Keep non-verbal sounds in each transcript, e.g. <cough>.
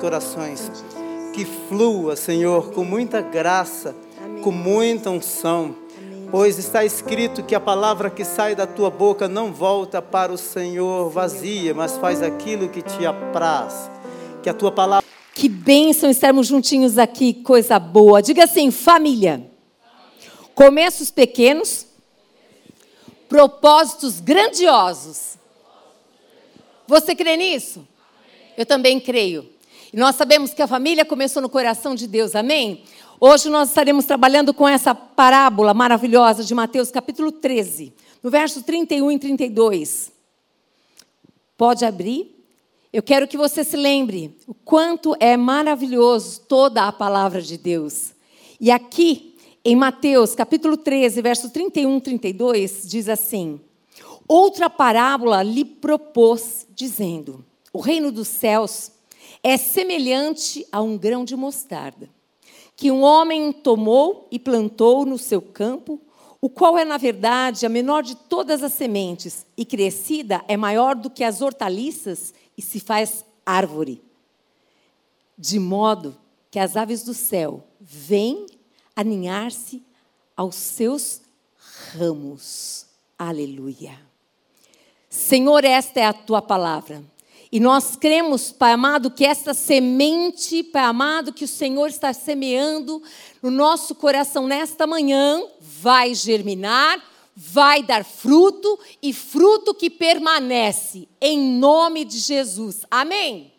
corações. Que flua, Senhor, com muita graça, com muita unção. Pois está escrito que a palavra que sai da tua boca não volta para o Senhor vazia, mas faz aquilo que te apraz. Que a tua palavra. Que bênção estarmos juntinhos aqui, coisa boa. Diga assim, família. Começos pequenos, propósitos grandiosos. Você crê nisso? Eu também creio. E nós sabemos que a família começou no coração de Deus, amém? Hoje nós estaremos trabalhando com essa parábola maravilhosa de Mateus capítulo 13, no verso 31 e 32. Pode abrir? Eu quero que você se lembre o quanto é maravilhoso toda a palavra de Deus. E aqui, em Mateus capítulo 13, verso 31 e 32, diz assim: Outra parábola lhe propôs, dizendo: O reino dos céus é semelhante a um grão de mostarda, que um homem tomou e plantou no seu campo, o qual é, na verdade, a menor de todas as sementes, e crescida é maior do que as hortaliças e se faz árvore. De modo que as aves do céu vêm aninhar-se aos seus ramos. Aleluia. Senhor, esta é a tua palavra. E nós cremos, Pai amado, que esta semente, Pai amado, que o Senhor está semeando no nosso coração nesta manhã, vai germinar, vai dar fruto e fruto que permanece, em nome de Jesus. Amém?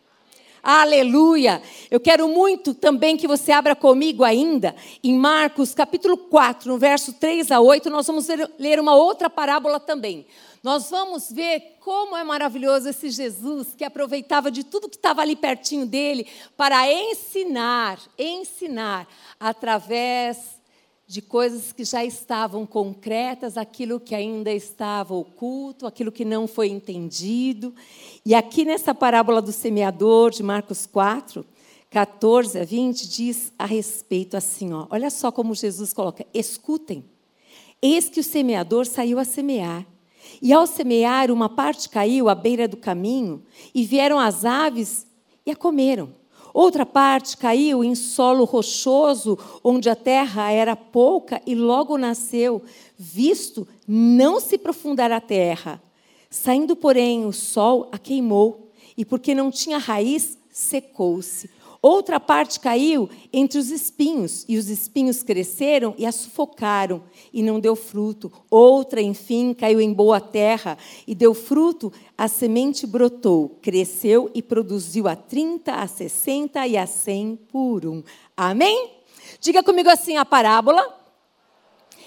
Aleluia! Eu quero muito também que você abra comigo ainda em Marcos capítulo 4, no verso 3 a 8, nós vamos ler uma outra parábola também. Nós vamos ver como é maravilhoso esse Jesus que aproveitava de tudo que estava ali pertinho dele para ensinar, ensinar através de coisas que já estavam concretas, aquilo que ainda estava oculto, aquilo que não foi entendido. E aqui nessa parábola do semeador de Marcos 4, 14 a 20 diz a respeito assim, ó, olha só como Jesus coloca: escutem. Eis que o semeador saiu a semear. E ao semear, uma parte caiu à beira do caminho, e vieram as aves e a comeram. Outra parte caiu em solo rochoso, onde a terra era pouca, e logo nasceu, visto não se aprofundar a terra. Saindo, porém, o sol a queimou, e porque não tinha raiz, secou-se. Outra parte caiu entre os espinhos, e os espinhos cresceram e a sufocaram, e não deu fruto. Outra, enfim, caiu em boa terra e deu fruto. A semente brotou, cresceu e produziu a 30, a 60 e a 100 por um. Amém? Diga comigo assim: a parábola,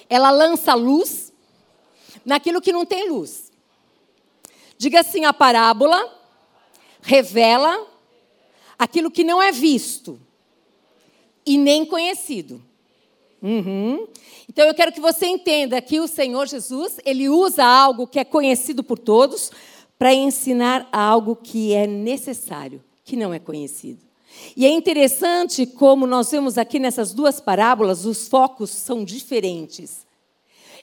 ela lança luz naquilo que não tem luz. Diga assim: a parábola revela aquilo que não é visto e nem conhecido. Uhum. Então eu quero que você entenda que o Senhor Jesus, ele usa algo que é conhecido por todos para ensinar algo que é necessário, que não é conhecido. E é interessante como nós vemos aqui nessas duas parábolas, os focos são diferentes.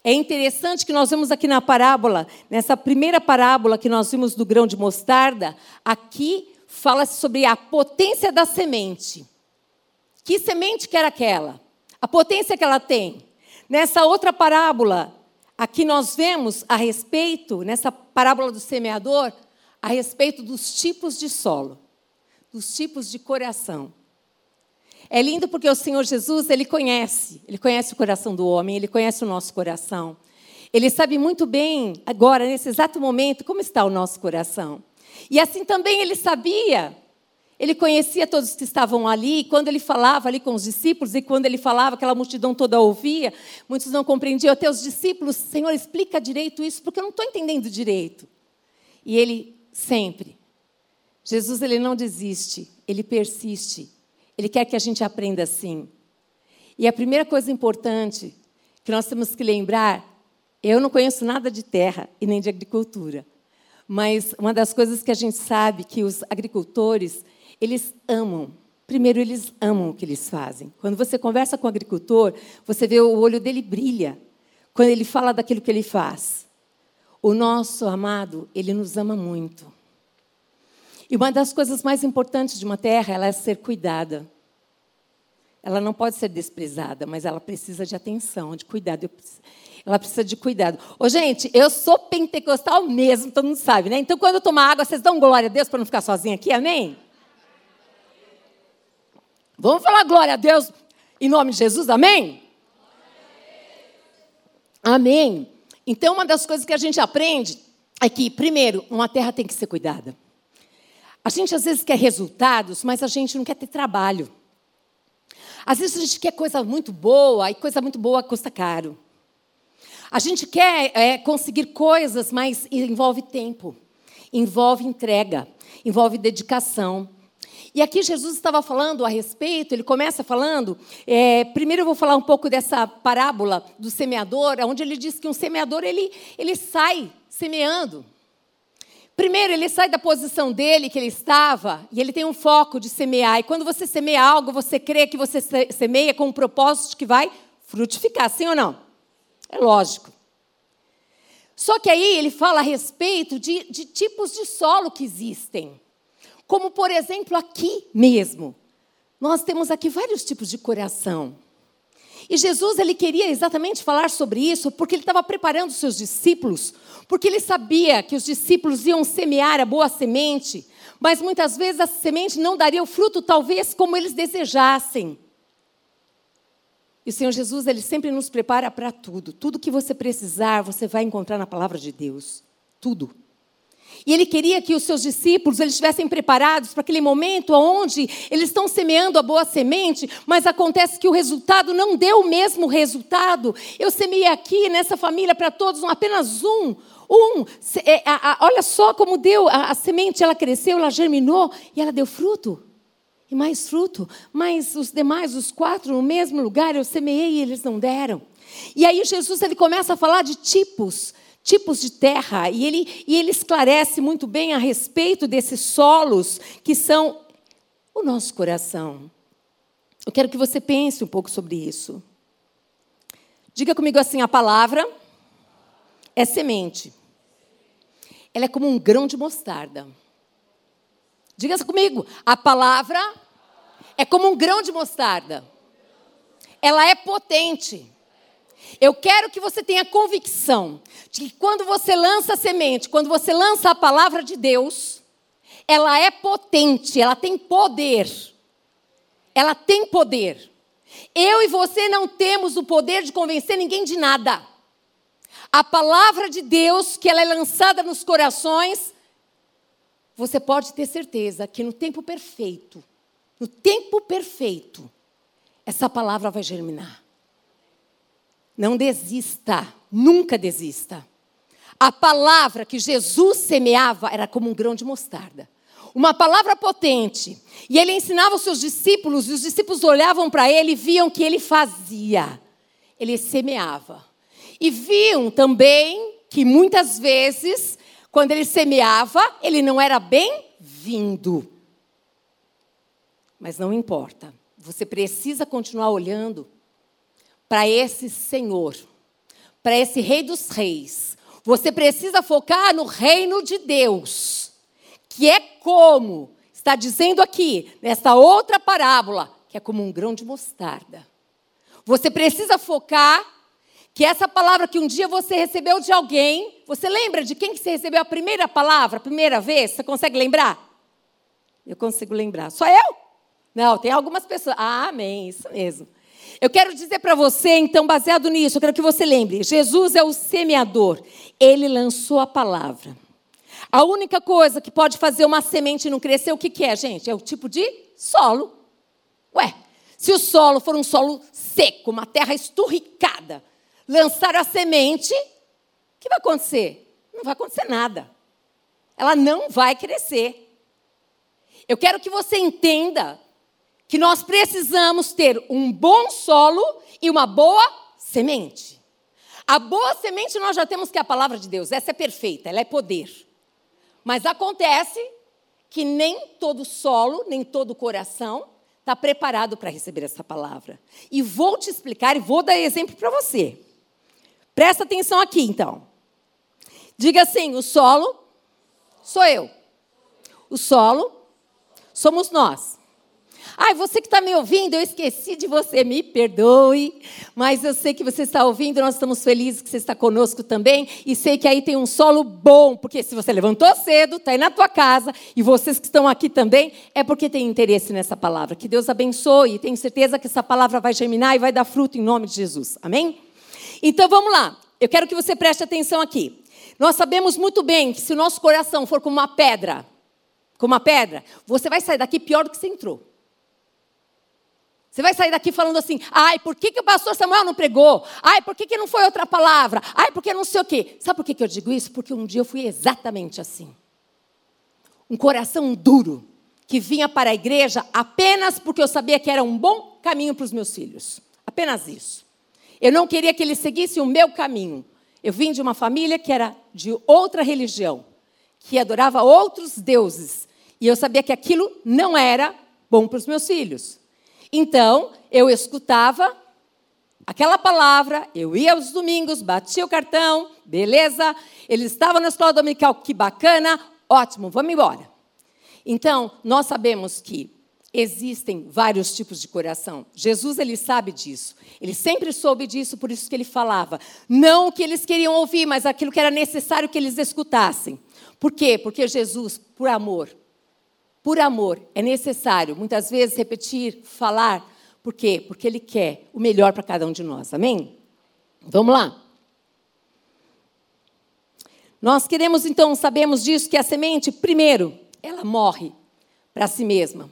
É interessante que nós vemos aqui na parábola, nessa primeira parábola que nós vimos do grão de mostarda, aqui fala-se sobre a potência da semente. Que semente que era aquela? A potência que ela tem. Nessa outra parábola, aqui nós vemos a respeito, nessa parábola do semeador, a respeito dos tipos de solo, dos tipos de coração. É lindo porque o Senhor Jesus, ele conhece, ele conhece o coração do homem, ele conhece o nosso coração. Ele sabe muito bem, agora, nesse exato momento, como está o nosso coração. E assim também ele sabia. Ele conhecia todos que estavam ali, e quando ele falava ali com os discípulos, e quando ele falava, aquela multidão toda ouvia, muitos não compreendiam. Até os discípulos, Senhor, explica direito isso, porque eu não estou entendendo direito. E ele sempre, Jesus, ele não desiste, ele persiste. Ele quer que a gente aprenda assim. E a primeira coisa importante que nós temos que lembrar, eu não conheço nada de terra e nem de agricultura. Mas uma das coisas que a gente sabe que os agricultores, eles amam. Primeiro, eles amam o que eles fazem. Quando você conversa com o agricultor, você vê o olho dele brilha quando ele fala daquilo que ele faz. O nosso amado, ele nos ama muito. E uma das coisas mais importantes de uma terra ela é ser cuidada. Ela não pode ser desprezada, mas ela precisa de atenção, de cuidado. Ela precisa de cuidado. Ô, gente, eu sou pentecostal mesmo, todo mundo sabe, né? Então, quando eu tomar água, vocês dão glória a Deus para não ficar sozinha aqui, amém? Vamos falar glória a Deus em nome de Jesus, amém? Amém. Então, uma das coisas que a gente aprende é que, primeiro, uma terra tem que ser cuidada. A gente às vezes quer resultados, mas a gente não quer ter trabalho. Às vezes a gente quer coisa muito boa e coisa muito boa custa caro. A gente quer é, conseguir coisas, mas envolve tempo, envolve entrega, envolve dedicação. E aqui Jesus estava falando a respeito, ele começa falando. É, primeiro eu vou falar um pouco dessa parábola do semeador, onde ele diz que um semeador ele, ele sai semeando. Primeiro, ele sai da posição dele que ele estava e ele tem um foco de semear. E quando você semeia algo, você crê que você semeia com um propósito que vai frutificar, sim ou não? É lógico. Só que aí ele fala a respeito de, de tipos de solo que existem. Como, por exemplo, aqui mesmo. Nós temos aqui vários tipos de coração. E Jesus ele queria exatamente falar sobre isso porque ele estava preparando seus discípulos, porque ele sabia que os discípulos iam semear a boa semente, mas muitas vezes a semente não daria o fruto talvez como eles desejassem. E o Senhor Jesus, ele sempre nos prepara para tudo. Tudo que você precisar, você vai encontrar na palavra de Deus. Tudo. E ele queria que os seus discípulos eles estivessem preparados para aquele momento onde eles estão semeando a boa semente, mas acontece que o resultado não deu o mesmo resultado. Eu semeei aqui nessa família para todos, apenas um. Um, é, olha só como deu, a, a semente ela cresceu, ela germinou e ela deu fruto. E mais fruto, mas os demais, os quatro, no mesmo lugar, eu semeei e eles não deram. E aí Jesus ele começa a falar de tipos tipos de terra, e ele, e ele esclarece muito bem a respeito desses solos que são o nosso coração. Eu quero que você pense um pouco sobre isso. Diga comigo assim: a palavra é semente. Ela é como um grão de mostarda. Diga comigo: a palavra é como um grão de mostarda. Ela é potente. Eu quero que você tenha convicção de que quando você lança a semente, quando você lança a palavra de Deus, ela é potente, ela tem poder. Ela tem poder. Eu e você não temos o poder de convencer ninguém de nada. A palavra de Deus, que ela é lançada nos corações, você pode ter certeza que no tempo perfeito, no tempo perfeito, essa palavra vai germinar. Não desista, nunca desista. A palavra que Jesus semeava era como um grão de mostarda. Uma palavra potente. E ele ensinava os seus discípulos, e os discípulos olhavam para ele e viam o que ele fazia. Ele semeava. E viam também que muitas vezes, quando ele semeava, ele não era bem-vindo. Mas não importa. Você precisa continuar olhando para esse Senhor, para esse Rei dos Reis. Você precisa focar no reino de Deus, que é como está dizendo aqui, nesta outra parábola, que é como um grão de mostarda. Você precisa focar que essa palavra que um dia você recebeu de alguém, você lembra de quem que você recebeu a primeira palavra, a primeira vez? Você consegue lembrar? Eu consigo lembrar. Só eu? Não, tem algumas pessoas. Ah, amém, isso mesmo. Eu quero dizer para você, então, baseado nisso, eu quero que você lembre: Jesus é o semeador. Ele lançou a palavra. A única coisa que pode fazer uma semente não crescer, o que, que é, gente? É o tipo de solo. Ué, se o solo for um solo seco, uma terra esturricada, lançar a semente, o que vai acontecer? Não vai acontecer nada. Ela não vai crescer. Eu quero que você entenda que nós precisamos ter um bom solo e uma boa semente. A boa semente nós já temos que é a palavra de Deus, essa é perfeita, ela é poder. Mas acontece que nem todo solo, nem todo coração está preparado para receber essa palavra. E vou te explicar e vou dar exemplo para você. Presta atenção aqui, então. Diga assim: o solo sou eu. O solo somos nós. Ai, você que está me ouvindo, eu esqueci de você, me perdoe. Mas eu sei que você está ouvindo, nós estamos felizes que você está conosco também. E sei que aí tem um solo bom, porque se você levantou cedo, está aí na tua casa, e vocês que estão aqui também, é porque tem interesse nessa palavra. Que Deus abençoe, e tenho certeza que essa palavra vai germinar e vai dar fruto em nome de Jesus. Amém? Então vamos lá. Eu quero que você preste atenção aqui. Nós sabemos muito bem que se o nosso coração for como uma pedra, como uma pedra, você vai sair daqui pior do que você entrou. Você vai sair daqui falando assim: ai, por que, que o pastor Samuel não pregou? Ai, por que, que não foi outra palavra? Ai, porque não sei o quê. Sabe por que, que eu digo isso? Porque um dia eu fui exatamente assim. Um coração duro, que vinha para a igreja apenas porque eu sabia que era um bom caminho para os meus filhos. Apenas isso. Eu não queria que eles seguissem o meu caminho. Eu vim de uma família que era de outra religião, que adorava outros deuses. E eu sabia que aquilo não era bom para os meus filhos. Então, eu escutava aquela palavra, eu ia aos domingos, batia o cartão, beleza, eles estavam na escola dominical, que bacana, ótimo, vamos embora. Então, nós sabemos que existem vários tipos de coração. Jesus, ele sabe disso. Ele sempre soube disso, por isso que ele falava. Não o que eles queriam ouvir, mas aquilo que era necessário que eles escutassem. Por quê? Porque Jesus, por amor, por amor, é necessário muitas vezes repetir, falar. Por quê? Porque Ele quer o melhor para cada um de nós. Amém? Vamos lá. Nós queremos então, sabemos disso, que a semente, primeiro, ela morre para si mesma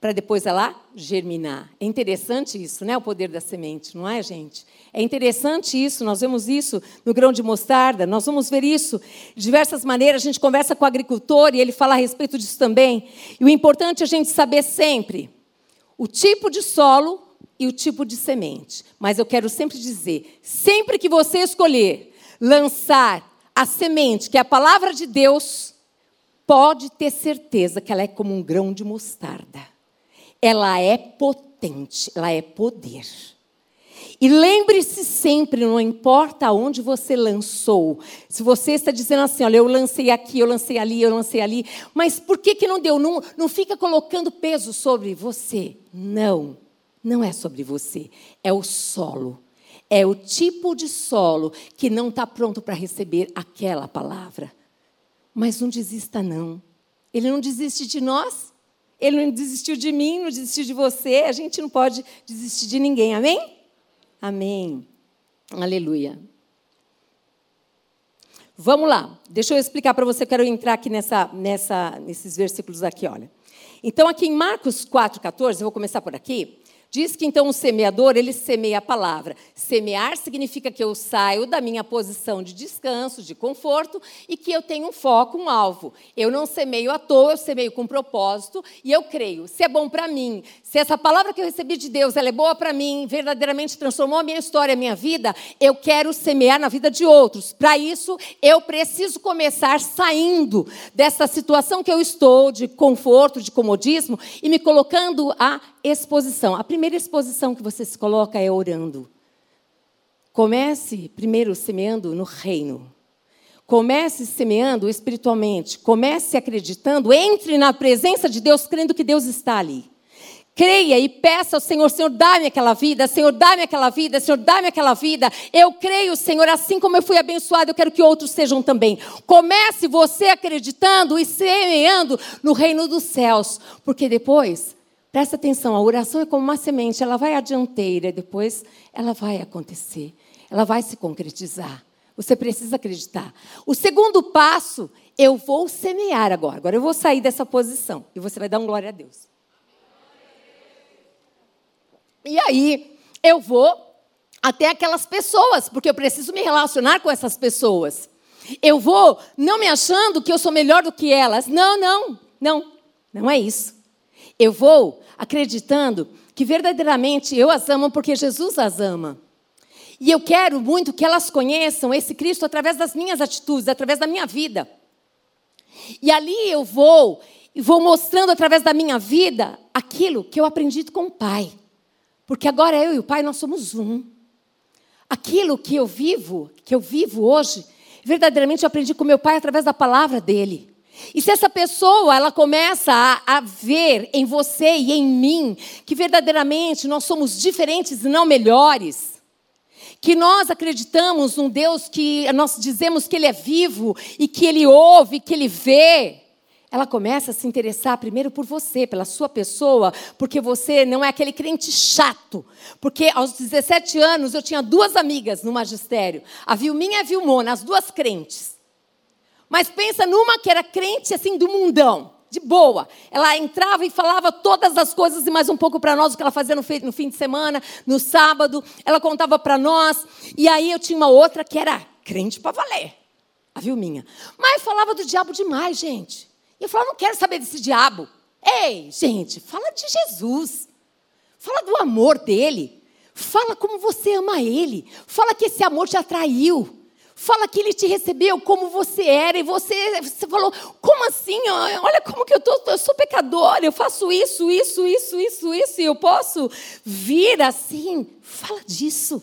para depois ela germinar. É interessante isso, né? O poder da semente, não é, gente? É interessante isso, nós vemos isso no grão de mostarda, nós vamos ver isso de diversas maneiras. A gente conversa com o agricultor e ele fala a respeito disso também. E o importante é a gente saber sempre o tipo de solo e o tipo de semente. Mas eu quero sempre dizer: sempre que você escolher lançar a semente, que é a palavra de Deus, pode ter certeza que ela é como um grão de mostarda ela é potente, ela é poder. E lembre-se sempre, não importa onde você lançou. Se você está dizendo assim, olha, eu lancei aqui, eu lancei ali, eu lancei ali, mas por que, que não deu? Não, não fica colocando peso sobre você. Não, não é sobre você. É o solo. É o tipo de solo que não está pronto para receber aquela palavra. Mas não desista, não. Ele não desiste de nós. Ele não desistiu de mim, não desistiu de você. A gente não pode desistir de ninguém. Amém? Amém. Aleluia. Vamos lá. Deixa eu explicar para você. Eu quero entrar aqui nessa, nessa, nesses versículos aqui, olha. Então, aqui em Marcos 4,14, eu vou começar por aqui. Diz que então o semeador, ele semeia a palavra. Semear significa que eu saio da minha posição de descanso, de conforto e que eu tenho um foco, um alvo. Eu não semeio à toa, eu semeio com propósito e eu creio. Se é bom para mim, se essa palavra que eu recebi de Deus, ela é boa para mim, verdadeiramente transformou a minha história, a minha vida, eu quero semear na vida de outros. Para isso, eu preciso começar saindo dessa situação que eu estou de conforto, de comodismo e me colocando a exposição. A primeira exposição que você se coloca é orando. Comece primeiro semeando no reino. Comece semeando espiritualmente. Comece acreditando. Entre na presença de Deus, crendo que Deus está ali. Creia e peça ao Senhor, Senhor, dá-me aquela vida, Senhor, dá-me aquela vida, Senhor, dá-me aquela vida. Eu creio, Senhor, assim como eu fui abençoado, eu quero que outros sejam também. Comece você acreditando e semeando no reino dos céus, porque depois Presta atenção, a oração é como uma semente, ela vai à dianteira, depois ela vai acontecer, ela vai se concretizar. Você precisa acreditar. O segundo passo, eu vou semear agora. Agora eu vou sair dessa posição e você vai dar um glória a Deus. E aí, eu vou até aquelas pessoas, porque eu preciso me relacionar com essas pessoas. Eu vou não me achando que eu sou melhor do que elas. Não, não, não. Não é isso. Eu vou acreditando que verdadeiramente eu as amo porque Jesus as ama. E eu quero muito que elas conheçam esse Cristo através das minhas atitudes, através da minha vida. E ali eu vou e vou mostrando através da minha vida aquilo que eu aprendi com o Pai. Porque agora eu e o Pai nós somos um. Aquilo que eu vivo, que eu vivo hoje, verdadeiramente eu aprendi com meu Pai através da palavra dele. E se essa pessoa ela começa a, a, ver em você e em mim que verdadeiramente nós somos diferentes e não melhores, que nós acreditamos num Deus que nós dizemos que Ele é vivo e que Ele ouve, que Ele vê, ela começa a se interessar primeiro por você, pela sua pessoa, porque você não é aquele crente chato. Porque aos 17 anos eu tinha duas amigas no magistério, a Vilminha e a Vilmona, as duas crentes. Mas pensa numa que era crente assim do mundão, de boa. Ela entrava e falava todas as coisas e mais um pouco para nós o que ela fazia no fim de semana, no sábado. Ela contava para nós. E aí eu tinha uma outra que era crente para valer, a Vilminha. Mas falava do diabo demais, gente. E eu falava, não quero saber desse diabo. Ei, gente, fala de Jesus. Fala do amor dele. Fala como você ama ele. Fala que esse amor te atraiu. Fala que ele te recebeu como você era e você, você falou, como assim? Olha como que eu tô, eu sou pecador, eu faço isso, isso, isso, isso, isso, e eu posso vir assim? Fala disso.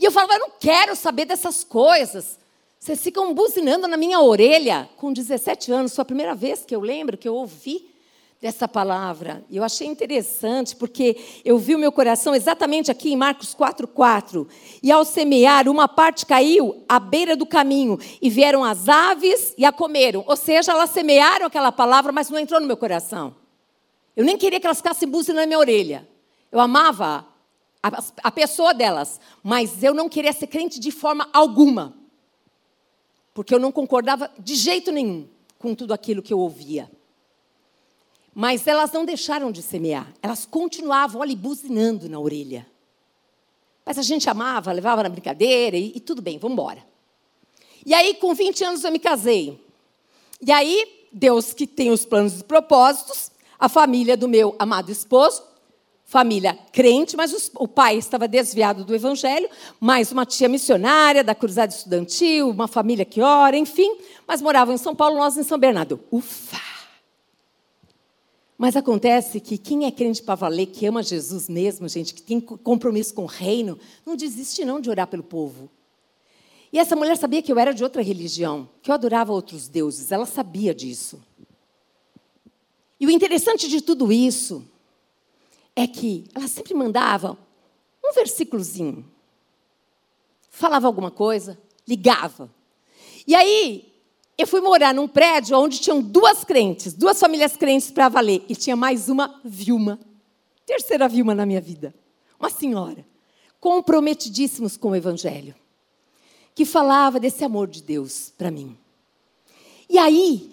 E eu falava, eu não quero saber dessas coisas. Vocês ficam buzinando na minha orelha. Com 17 anos, foi a primeira vez que eu lembro que eu ouvi dessa palavra. Eu achei interessante, porque eu vi o meu coração exatamente aqui em Marcos 4,4. E ao semear, uma parte caiu à beira do caminho, e vieram as aves e a comeram. Ou seja, elas semearam aquela palavra, mas não entrou no meu coração. Eu nem queria que elas ficassem buzinando na minha orelha. Eu amava a, a pessoa delas, mas eu não queria ser crente de forma alguma. Porque eu não concordava de jeito nenhum com tudo aquilo que eu ouvia. Mas elas não deixaram de semear, elas continuavam ali buzinando na orelha. Mas a gente amava, levava na brincadeira e, e tudo bem, vamos embora. E aí, com 20 anos, eu me casei. E aí, Deus que tem os planos e propósitos, a família do meu amado esposo, família crente, mas os, o pai estava desviado do evangelho, mais uma tia missionária da cruzada estudantil, uma família que ora, enfim, mas moravam em São Paulo, nós em São Bernardo. Ufa! Mas acontece que quem é crente para valer, que ama Jesus mesmo, gente, que tem compromisso com o reino, não desiste não de orar pelo povo. E essa mulher sabia que eu era de outra religião, que eu adorava outros deuses, ela sabia disso. E o interessante de tudo isso é que ela sempre mandava um versículozinho. Falava alguma coisa, ligava. E aí, eu fui morar num prédio onde tinham duas crentes, duas famílias crentes para valer. E tinha mais uma Vilma. Terceira Vilma na minha vida. Uma senhora. Comprometidíssimos com o Evangelho. Que falava desse amor de Deus para mim. E aí,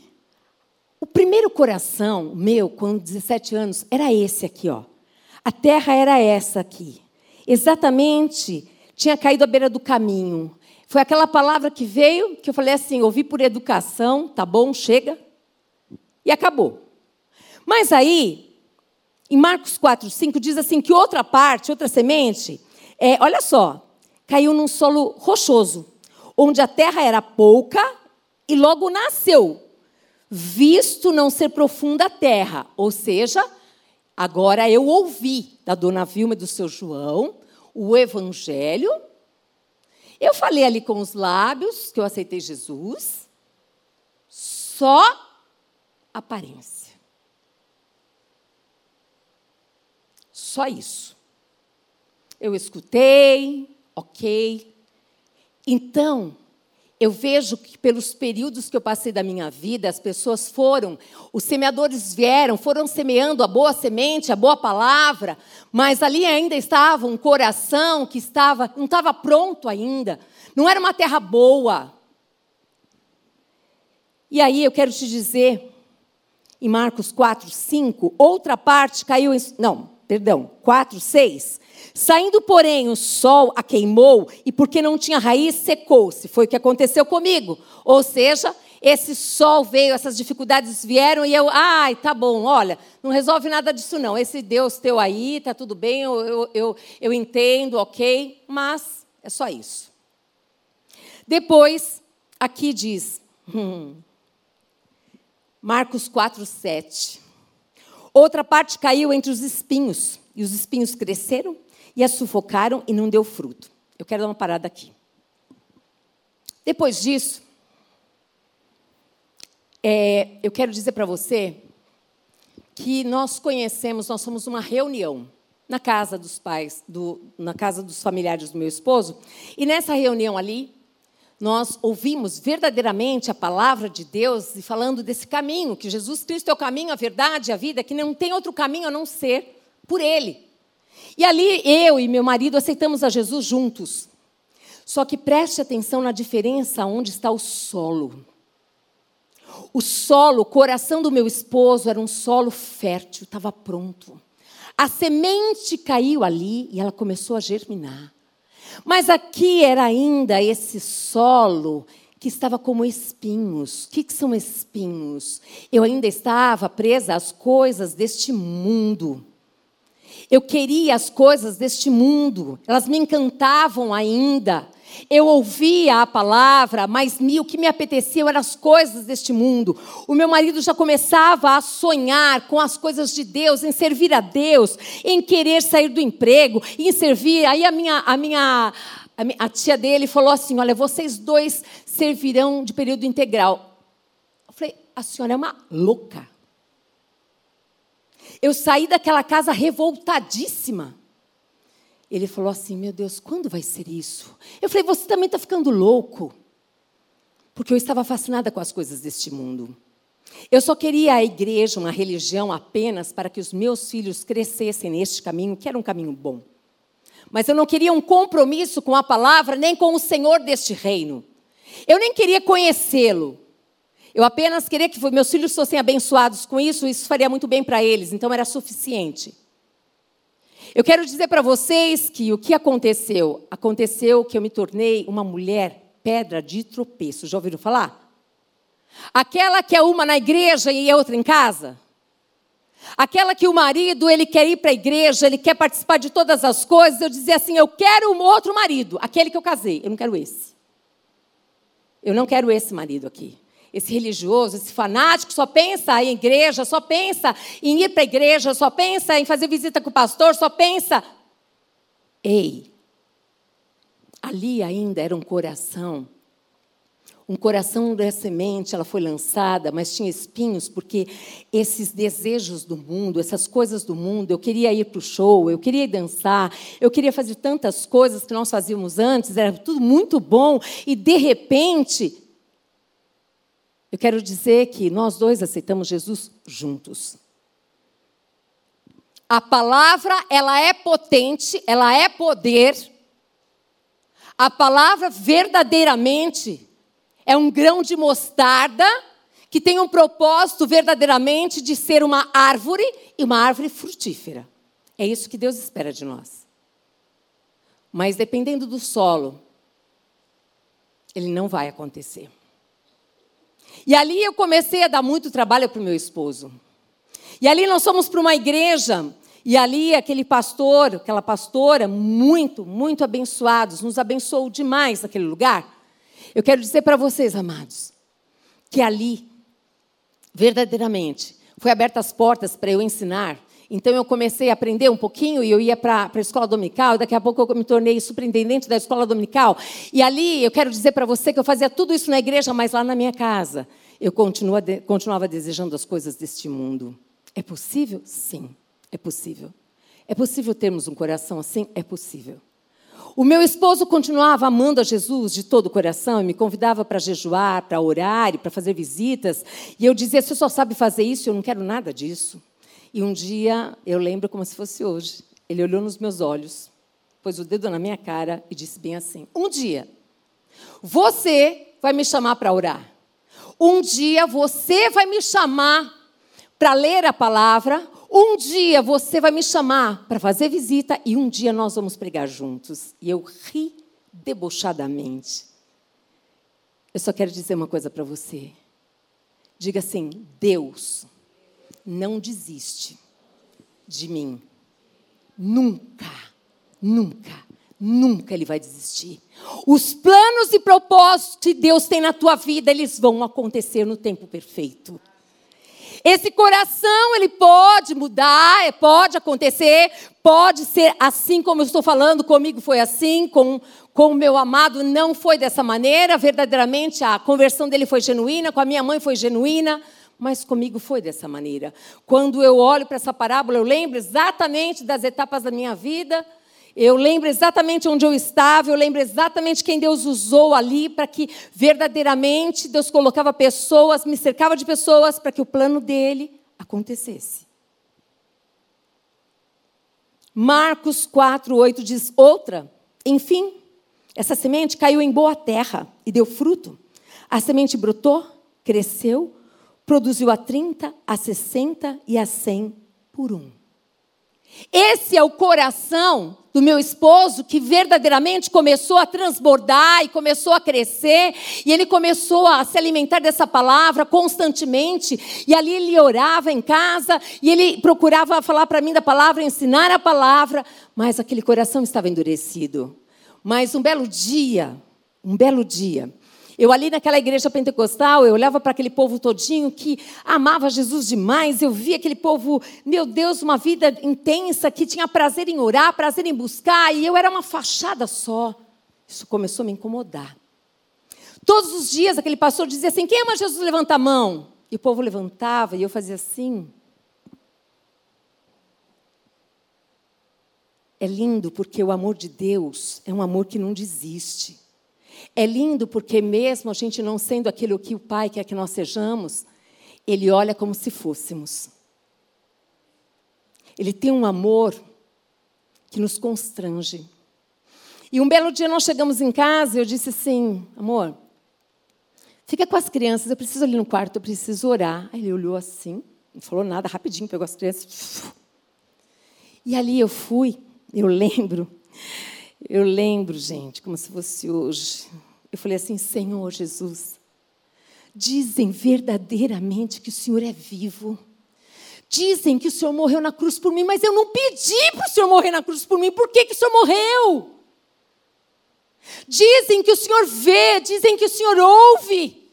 o primeiro coração meu, com 17 anos, era esse aqui, ó. A terra era essa aqui. Exatamente, tinha caído à beira do caminho. Foi aquela palavra que veio, que eu falei assim: ouvi por educação, tá bom, chega. E acabou. Mas aí, em Marcos 4, 5, diz assim: que outra parte, outra semente, é, olha só, caiu num solo rochoso, onde a terra era pouca e logo nasceu, visto não ser profunda a terra. Ou seja, agora eu ouvi da dona Vilma e do seu João o evangelho eu falei ali com os lábios que eu aceitei Jesus, só aparência. Só isso. Eu escutei, ok. Então, eu vejo que pelos períodos que eu passei da minha vida, as pessoas foram, os semeadores vieram, foram semeando a boa semente, a boa palavra, mas ali ainda estava um coração que estava, não estava pronto ainda, não era uma terra boa. E aí eu quero te dizer, em Marcos 4, 5, outra parte caiu em. Não, perdão, 4, 6. Saindo, porém, o sol a queimou e, porque não tinha raiz, secou-se. Foi o que aconteceu comigo. Ou seja, esse sol veio, essas dificuldades vieram e eu, ai, tá bom, olha, não resolve nada disso não. Esse Deus teu aí, tá tudo bem, eu, eu, eu, eu entendo, ok, mas é só isso. Depois, aqui diz, hum, Marcos 4, 7. Outra parte caiu entre os espinhos, e os espinhos cresceram e a sufocaram e não deu fruto. Eu quero dar uma parada aqui. Depois disso, É, eu quero dizer para você que nós conhecemos, nós somos uma reunião na casa dos pais, do, na casa dos familiares do meu esposo, e nessa reunião ali, nós ouvimos verdadeiramente a palavra de Deus e falando desse caminho, que Jesus Cristo é o caminho, a verdade, a vida, que não tem outro caminho a não ser por Ele. E ali eu e meu marido aceitamos a Jesus juntos. Só que preste atenção na diferença onde está o solo. O solo, o coração do meu esposo era um solo fértil, estava pronto. A semente caiu ali e ela começou a germinar. Mas aqui era ainda esse solo que estava como espinhos. O que, que são espinhos? Eu ainda estava presa às coisas deste mundo. Eu queria as coisas deste mundo, elas me encantavam ainda. Eu ouvia a palavra, mas o que me apetecia eram as coisas deste mundo. O meu marido já começava a sonhar com as coisas de Deus, em servir a Deus, em querer sair do emprego, em servir. Aí a minha, a minha, a, tia dele falou assim: Olha, vocês dois servirão de período integral. Eu falei: A senhora é uma louca. Eu saí daquela casa revoltadíssima. Ele falou assim: Meu Deus, quando vai ser isso? Eu falei: Você também está ficando louco. Porque eu estava fascinada com as coisas deste mundo. Eu só queria a igreja, uma religião apenas para que os meus filhos crescessem neste caminho, que era um caminho bom. Mas eu não queria um compromisso com a palavra, nem com o Senhor deste reino. Eu nem queria conhecê-lo. Eu apenas queria que meus filhos fossem abençoados com isso, isso faria muito bem para eles, então era suficiente. Eu quero dizer para vocês que o que aconteceu? Aconteceu que eu me tornei uma mulher pedra de tropeço. Já ouviram falar? Aquela que é uma na igreja e é outra em casa. Aquela que o marido, ele quer ir para a igreja, ele quer participar de todas as coisas. Eu dizia assim: eu quero um outro marido, aquele que eu casei. Eu não quero esse. Eu não quero esse marido aqui esse religioso, esse fanático, só pensa em igreja, só pensa em ir para a igreja, só pensa em fazer visita com o pastor, só pensa. Ei, ali ainda era um coração. Um coração da semente, ela foi lançada, mas tinha espinhos, porque esses desejos do mundo, essas coisas do mundo, eu queria ir para o show, eu queria dançar, eu queria fazer tantas coisas que nós fazíamos antes, era tudo muito bom, e de repente eu quero dizer que nós dois aceitamos Jesus juntos. A palavra, ela é potente, ela é poder. A palavra verdadeiramente é um grão de mostarda que tem um propósito verdadeiramente de ser uma árvore e uma árvore frutífera. É isso que Deus espera de nós. Mas dependendo do solo, ele não vai acontecer. E ali eu comecei a dar muito trabalho para o meu esposo. E ali nós fomos para uma igreja, e ali aquele pastor, aquela pastora, muito, muito abençoados, nos abençoou demais naquele lugar. Eu quero dizer para vocês, amados, que ali, verdadeiramente, foi abertas as portas para eu ensinar então eu comecei a aprender um pouquinho e eu ia para a escola dominical, e daqui a pouco eu me tornei superintendente da escola dominical. E ali eu quero dizer para você que eu fazia tudo isso na igreja, mas lá na minha casa eu continua, continuava desejando as coisas deste mundo. É possível? Sim, é possível. É possível termos um coração assim? É possível. O meu esposo continuava amando a Jesus de todo o coração e me convidava para jejuar, para orar e para fazer visitas. E eu dizia: você só sabe fazer isso, eu não quero nada disso. E um dia, eu lembro como se fosse hoje, ele olhou nos meus olhos, pôs o dedo na minha cara e disse bem assim: Um dia, você vai me chamar para orar. Um dia você vai me chamar para ler a palavra. Um dia você vai me chamar para fazer visita e um dia nós vamos pregar juntos. E eu ri debochadamente. Eu só quero dizer uma coisa para você. Diga assim: Deus não desiste de mim. Nunca, nunca, nunca ele vai desistir. Os planos e propósitos que Deus tem na tua vida, eles vão acontecer no tempo perfeito. Esse coração, ele pode mudar, é, pode acontecer, pode ser assim como eu estou falando, comigo foi assim, com, com o meu amado não foi dessa maneira, verdadeiramente a conversão dele foi genuína, com a minha mãe foi genuína, mas comigo foi dessa maneira. Quando eu olho para essa parábola, eu lembro exatamente das etapas da minha vida, eu lembro exatamente onde eu estava, eu lembro exatamente quem Deus usou ali para que verdadeiramente Deus colocava pessoas, me cercava de pessoas para que o plano dele acontecesse. Marcos 4, 8 diz: Outra, enfim, essa semente caiu em boa terra e deu fruto. A semente brotou, cresceu, produziu a 30, a 60 e a 100 por um. Esse é o coração do meu esposo que verdadeiramente começou a transbordar e começou a crescer, e ele começou a se alimentar dessa palavra constantemente, e ali ele orava em casa, e ele procurava falar para mim da palavra, ensinar a palavra, mas aquele coração estava endurecido. Mas um belo dia, um belo dia, eu ali naquela igreja pentecostal, eu olhava para aquele povo todinho que amava Jesus demais. Eu via aquele povo, meu Deus, uma vida intensa que tinha prazer em orar, prazer em buscar, e eu era uma fachada só. Isso começou a me incomodar. Todos os dias aquele pastor dizia assim: "Quem ama Jesus levanta a mão". E o povo levantava e eu fazia assim. É lindo porque o amor de Deus é um amor que não desiste. É lindo porque, mesmo a gente não sendo aquilo que o Pai quer que nós sejamos, Ele olha como se fôssemos. Ele tem um amor que nos constrange. E um belo dia nós chegamos em casa e eu disse assim: amor, fica com as crianças, eu preciso ali no quarto, eu preciso orar. Aí ele olhou assim, não falou nada, rapidinho pegou as crianças. E ali eu fui, eu lembro. Eu lembro, gente, como se fosse hoje. Eu falei assim: Senhor Jesus, dizem verdadeiramente que o Senhor é vivo. Dizem que o Senhor morreu na cruz por mim, mas eu não pedi para o Senhor morrer na cruz por mim. Por que, que o Senhor morreu? Dizem que o Senhor vê, dizem que o Senhor ouve.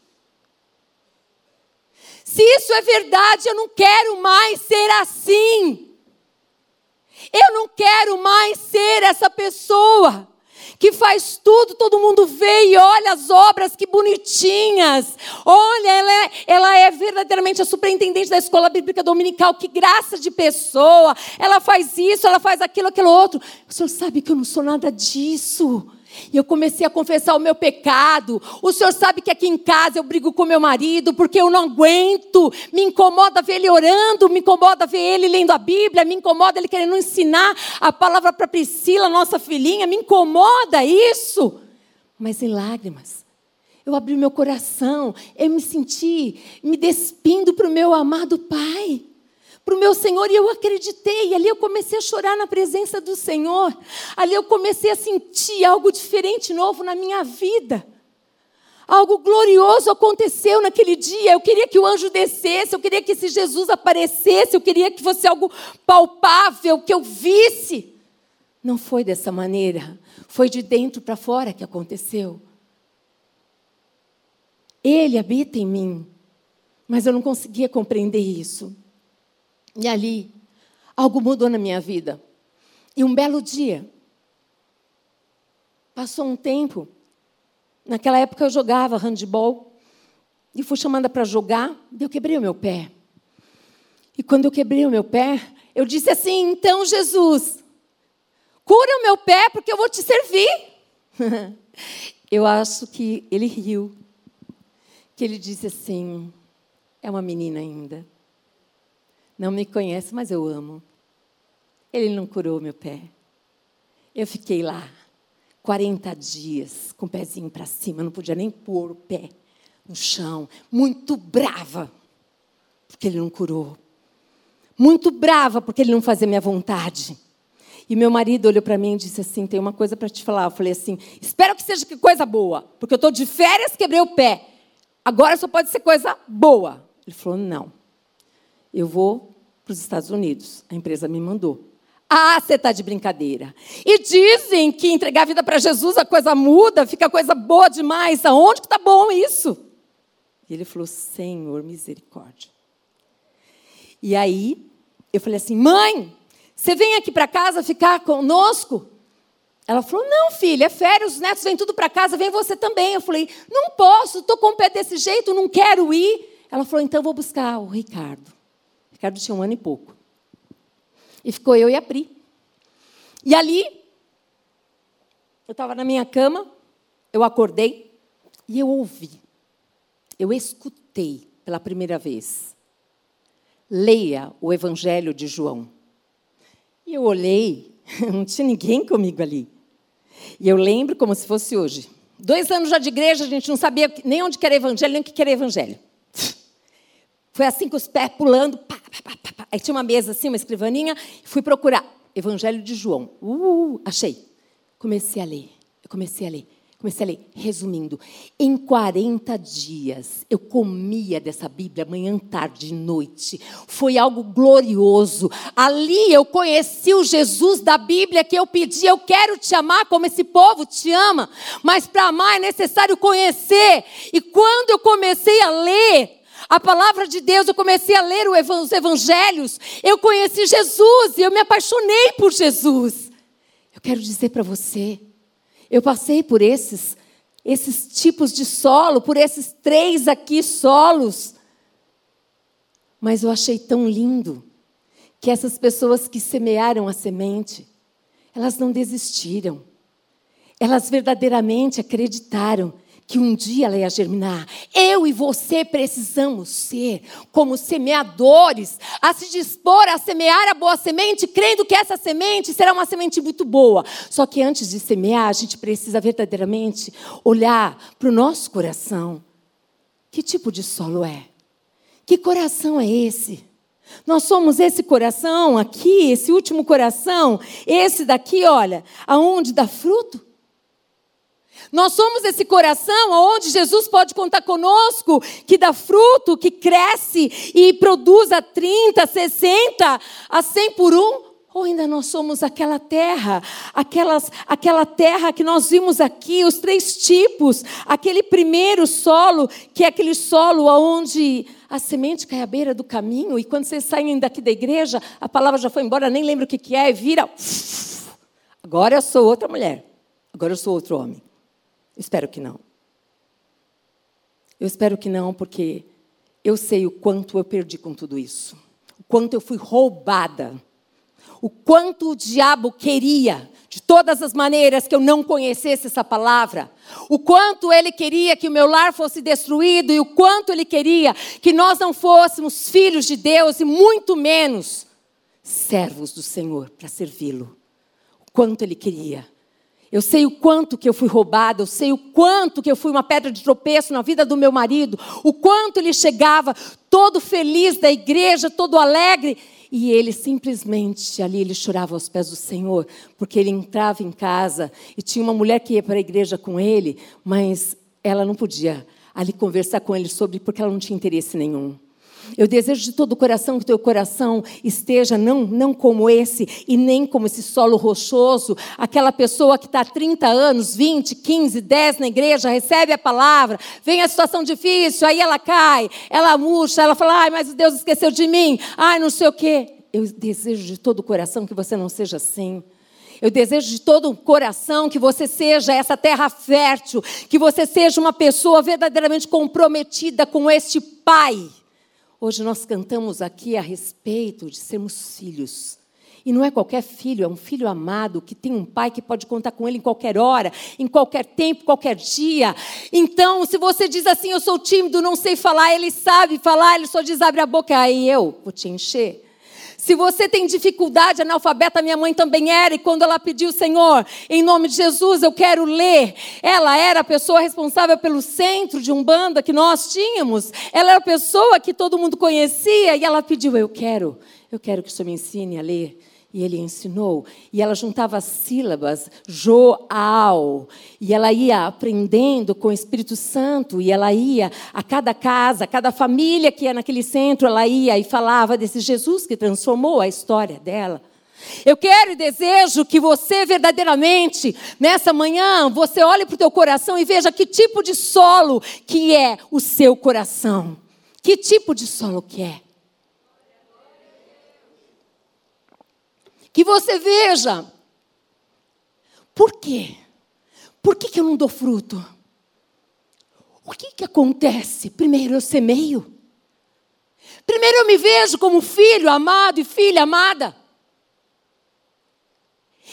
Se isso é verdade, eu não quero mais ser assim. Eu não quero mais ser essa pessoa que faz tudo, todo mundo vê e olha as obras, que bonitinhas. Olha, ela é, ela é verdadeiramente a superintendente da escola bíblica dominical, que graça de pessoa. Ela faz isso, ela faz aquilo, aquilo outro. O senhor sabe que eu não sou nada disso. E eu comecei a confessar o meu pecado. O senhor sabe que aqui em casa eu brigo com meu marido porque eu não aguento. Me incomoda ver ele orando, me incomoda ver ele lendo a Bíblia, me incomoda ele querendo ensinar a palavra para Priscila, nossa filhinha, me incomoda isso. Mas em lágrimas, eu abri meu coração, eu me senti me despindo para o meu amado Pai para o meu Senhor e eu acreditei. E ali eu comecei a chorar na presença do Senhor. Ali eu comecei a sentir algo diferente, novo na minha vida. Algo glorioso aconteceu naquele dia. Eu queria que o anjo descesse, eu queria que esse Jesus aparecesse, eu queria que fosse algo palpável, que eu visse. Não foi dessa maneira. Foi de dentro para fora que aconteceu. Ele habita em mim, mas eu não conseguia compreender isso. E ali, algo mudou na minha vida. E um belo dia, passou um tempo, naquela época eu jogava handball, e fui chamada para jogar, e eu quebrei o meu pé. E quando eu quebrei o meu pé, eu disse assim: então, Jesus, cura o meu pé, porque eu vou te servir. <laughs> eu acho que ele riu, que ele disse assim: é uma menina ainda. Não me conhece, mas eu amo. Ele não curou meu pé. Eu fiquei lá 40 dias com o pezinho para cima, não podia nem pôr o pé no chão, muito brava, porque ele não curou. Muito brava, porque ele não fazia minha vontade. E meu marido olhou para mim e disse assim: Tem uma coisa para te falar. Eu falei assim: Espero que seja coisa boa, porque eu estou de férias, quebrei o pé. Agora só pode ser coisa boa. Ele falou: Não. Eu vou para os Estados Unidos. A empresa me mandou. Ah, você está de brincadeira. E dizem que entregar a vida para Jesus a coisa muda, fica coisa boa demais. Aonde que está bom isso? E ele falou: Senhor, misericórdia. E aí, eu falei assim: mãe, você vem aqui para casa ficar conosco? Ela falou: Não, filha, é férias, os netos vêm tudo para casa, vem você também. Eu falei: Não posso, estou com o pé desse jeito, não quero ir. Ela falou: Então vou buscar o Ricardo. Ricardo tinha um ano e pouco. E ficou eu e a Pri. E ali, eu estava na minha cama, eu acordei e eu ouvi, eu escutei pela primeira vez. Leia o Evangelho de João. E eu olhei, <laughs> não tinha ninguém comigo ali. E eu lembro como se fosse hoje. Dois anos já de igreja, a gente não sabia nem onde que era evangelho, nem o que era evangelho. Foi assim com os pés pulando. Pá, pá, pá, Aí tinha uma mesa assim, uma escrivaninha. Fui procurar. Evangelho de João. Uh, achei. Comecei a ler. Eu comecei a ler. Comecei a ler, resumindo, em 40 dias eu comia dessa Bíblia manhã, tarde e noite. Foi algo glorioso. Ali eu conheci o Jesus da Bíblia que eu pedi. Eu quero te amar como esse povo te ama, mas para amar é necessário conhecer. E quando eu comecei a ler, a palavra de Deus, eu comecei a ler os evangelhos, eu conheci Jesus e eu me apaixonei por Jesus. Eu quero dizer para você, eu passei por esses, esses tipos de solo, por esses três aqui solos. Mas eu achei tão lindo que essas pessoas que semearam a semente, elas não desistiram. Elas verdadeiramente acreditaram que um dia ela ia germinar. Eu e você precisamos ser como semeadores, a se dispor a semear a boa semente, crendo que essa semente será uma semente muito boa. Só que antes de semear, a gente precisa verdadeiramente olhar para o nosso coração. Que tipo de solo é? Que coração é esse? Nós somos esse coração aqui, esse último coração, esse daqui, olha, aonde dá fruto? Nós somos esse coração onde Jesus pode contar conosco, que dá fruto, que cresce e produz a 30, 60, a 100 por um. Ou ainda nós somos aquela terra, aquelas, aquela terra que nós vimos aqui, os três tipos, aquele primeiro solo, que é aquele solo onde a semente cai à beira do caminho, e quando vocês saem daqui da igreja, a palavra já foi embora, nem lembro o que, que é, e vira. <laughs> Agora eu sou outra mulher, agora eu sou outro homem. Espero que não. Eu espero que não, porque eu sei o quanto eu perdi com tudo isso. O quanto eu fui roubada. O quanto o diabo queria, de todas as maneiras, que eu não conhecesse essa palavra. O quanto ele queria que o meu lar fosse destruído e o quanto ele queria que nós não fôssemos filhos de Deus e muito menos servos do Senhor para servi-lo. O quanto ele queria. Eu sei o quanto que eu fui roubada, eu sei o quanto que eu fui uma pedra de tropeço na vida do meu marido, o quanto ele chegava todo feliz da igreja, todo alegre, e ele simplesmente ali ele chorava aos pés do Senhor, porque ele entrava em casa e tinha uma mulher que ia para a igreja com ele, mas ela não podia ali conversar com ele sobre porque ela não tinha interesse nenhum. Eu desejo de todo o coração que teu coração esteja não, não como esse e nem como esse solo rochoso, aquela pessoa que está há 30 anos, 20, 15, 10 na igreja, recebe a palavra, vem a situação difícil, aí ela cai, ela murcha, ela fala, ai, mas Deus esqueceu de mim, ai, não sei o quê. Eu desejo de todo o coração que você não seja assim. Eu desejo de todo o coração que você seja essa terra fértil, que você seja uma pessoa verdadeiramente comprometida com este Pai Hoje nós cantamos aqui a respeito de sermos filhos. E não é qualquer filho, é um filho amado que tem um pai que pode contar com ele em qualquer hora, em qualquer tempo, qualquer dia. Então, se você diz assim, eu sou tímido, não sei falar, ele sabe falar, ele só diz abre a boca, aí eu vou te encher. Se você tem dificuldade, analfabeta, minha mãe também era, e quando ela pediu, Senhor, em nome de Jesus, eu quero ler, ela era a pessoa responsável pelo centro de Umbanda que nós tínhamos, ela era a pessoa que todo mundo conhecia, e ela pediu, eu quero, eu quero que o Senhor me ensine a ler. E ele ensinou. E ela juntava as sílabas, Joal. E ela ia aprendendo com o Espírito Santo. E ela ia a cada casa, a cada família que ia naquele centro, ela ia e falava desse Jesus que transformou a história dela. Eu quero e desejo que você verdadeiramente, nessa manhã, você olhe para o teu coração e veja que tipo de solo que é o seu coração. Que tipo de solo que é? Que você veja. Por quê? Por que, que eu não dou fruto? O que, que acontece? Primeiro eu semeio. Primeiro eu me vejo como filho amado e filha amada.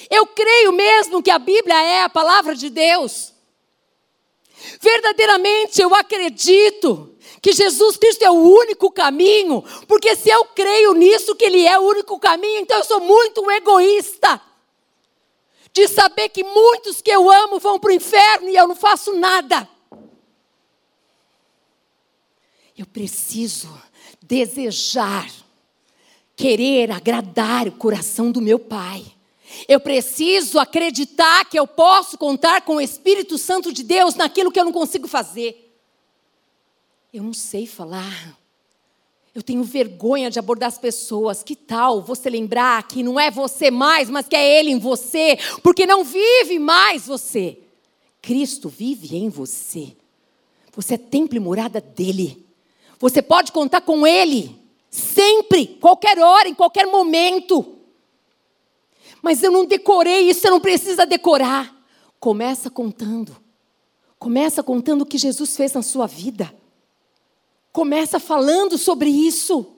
Eu creio mesmo que a Bíblia é a palavra de Deus. Verdadeiramente eu acredito que Jesus Cristo é o único caminho, porque se eu creio nisso que Ele é o único caminho, então eu sou muito egoísta. De saber que muitos que eu amo vão para o inferno e eu não faço nada. Eu preciso desejar, querer agradar o coração do meu Pai. Eu preciso acreditar que eu posso contar com o Espírito Santo de Deus naquilo que eu não consigo fazer. Eu não sei falar. Eu tenho vergonha de abordar as pessoas. Que tal você lembrar que não é você mais, mas que é Ele em você, porque não vive mais você. Cristo vive em você. Você é templo e morada dele. Você pode contar com Ele, sempre, qualquer hora, em qualquer momento. Mas eu não decorei isso, você não precisa decorar. Começa contando. Começa contando o que Jesus fez na sua vida. Começa falando sobre isso.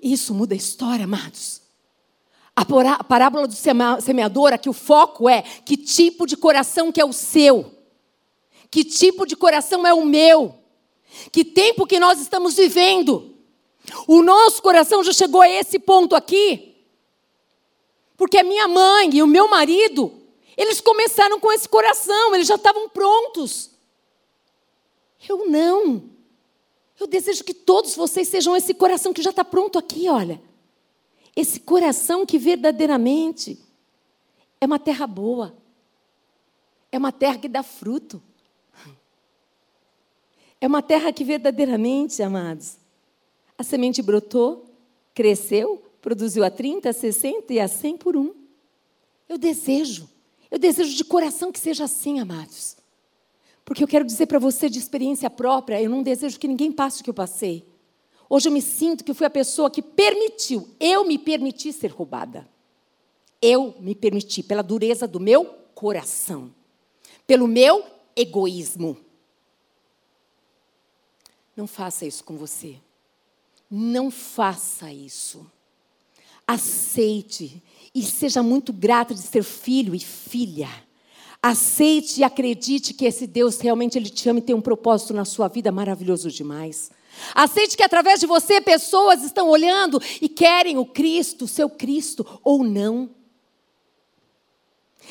Isso muda a história, amados. A parábola do semeador, aqui o foco é que tipo de coração que é o seu. Que tipo de coração é o meu. Que tempo que nós estamos vivendo. O nosso coração já chegou a esse ponto aqui. Porque a minha mãe e o meu marido, eles começaram com esse coração, eles já estavam prontos. Eu não. Eu desejo que todos vocês sejam esse coração que já está pronto aqui, olha. Esse coração que verdadeiramente é uma terra boa. É uma terra que dá fruto. É uma terra que verdadeiramente, amados, a semente brotou, cresceu, produziu a 30, a 60 e a 100 por um. Eu desejo, eu desejo de coração que seja assim, amados. Porque eu quero dizer para você de experiência própria, eu não desejo que ninguém passe o que eu passei. Hoje eu me sinto que fui a pessoa que permitiu, eu me permiti ser roubada. Eu me permiti, pela dureza do meu coração, pelo meu egoísmo. Não faça isso com você. Não faça isso. Aceite e seja muito grata de ser filho e filha. Aceite e acredite que esse Deus realmente ele te ama e tem um propósito na sua vida maravilhoso demais. Aceite que através de você pessoas estão olhando e querem o Cristo, o seu Cristo ou não.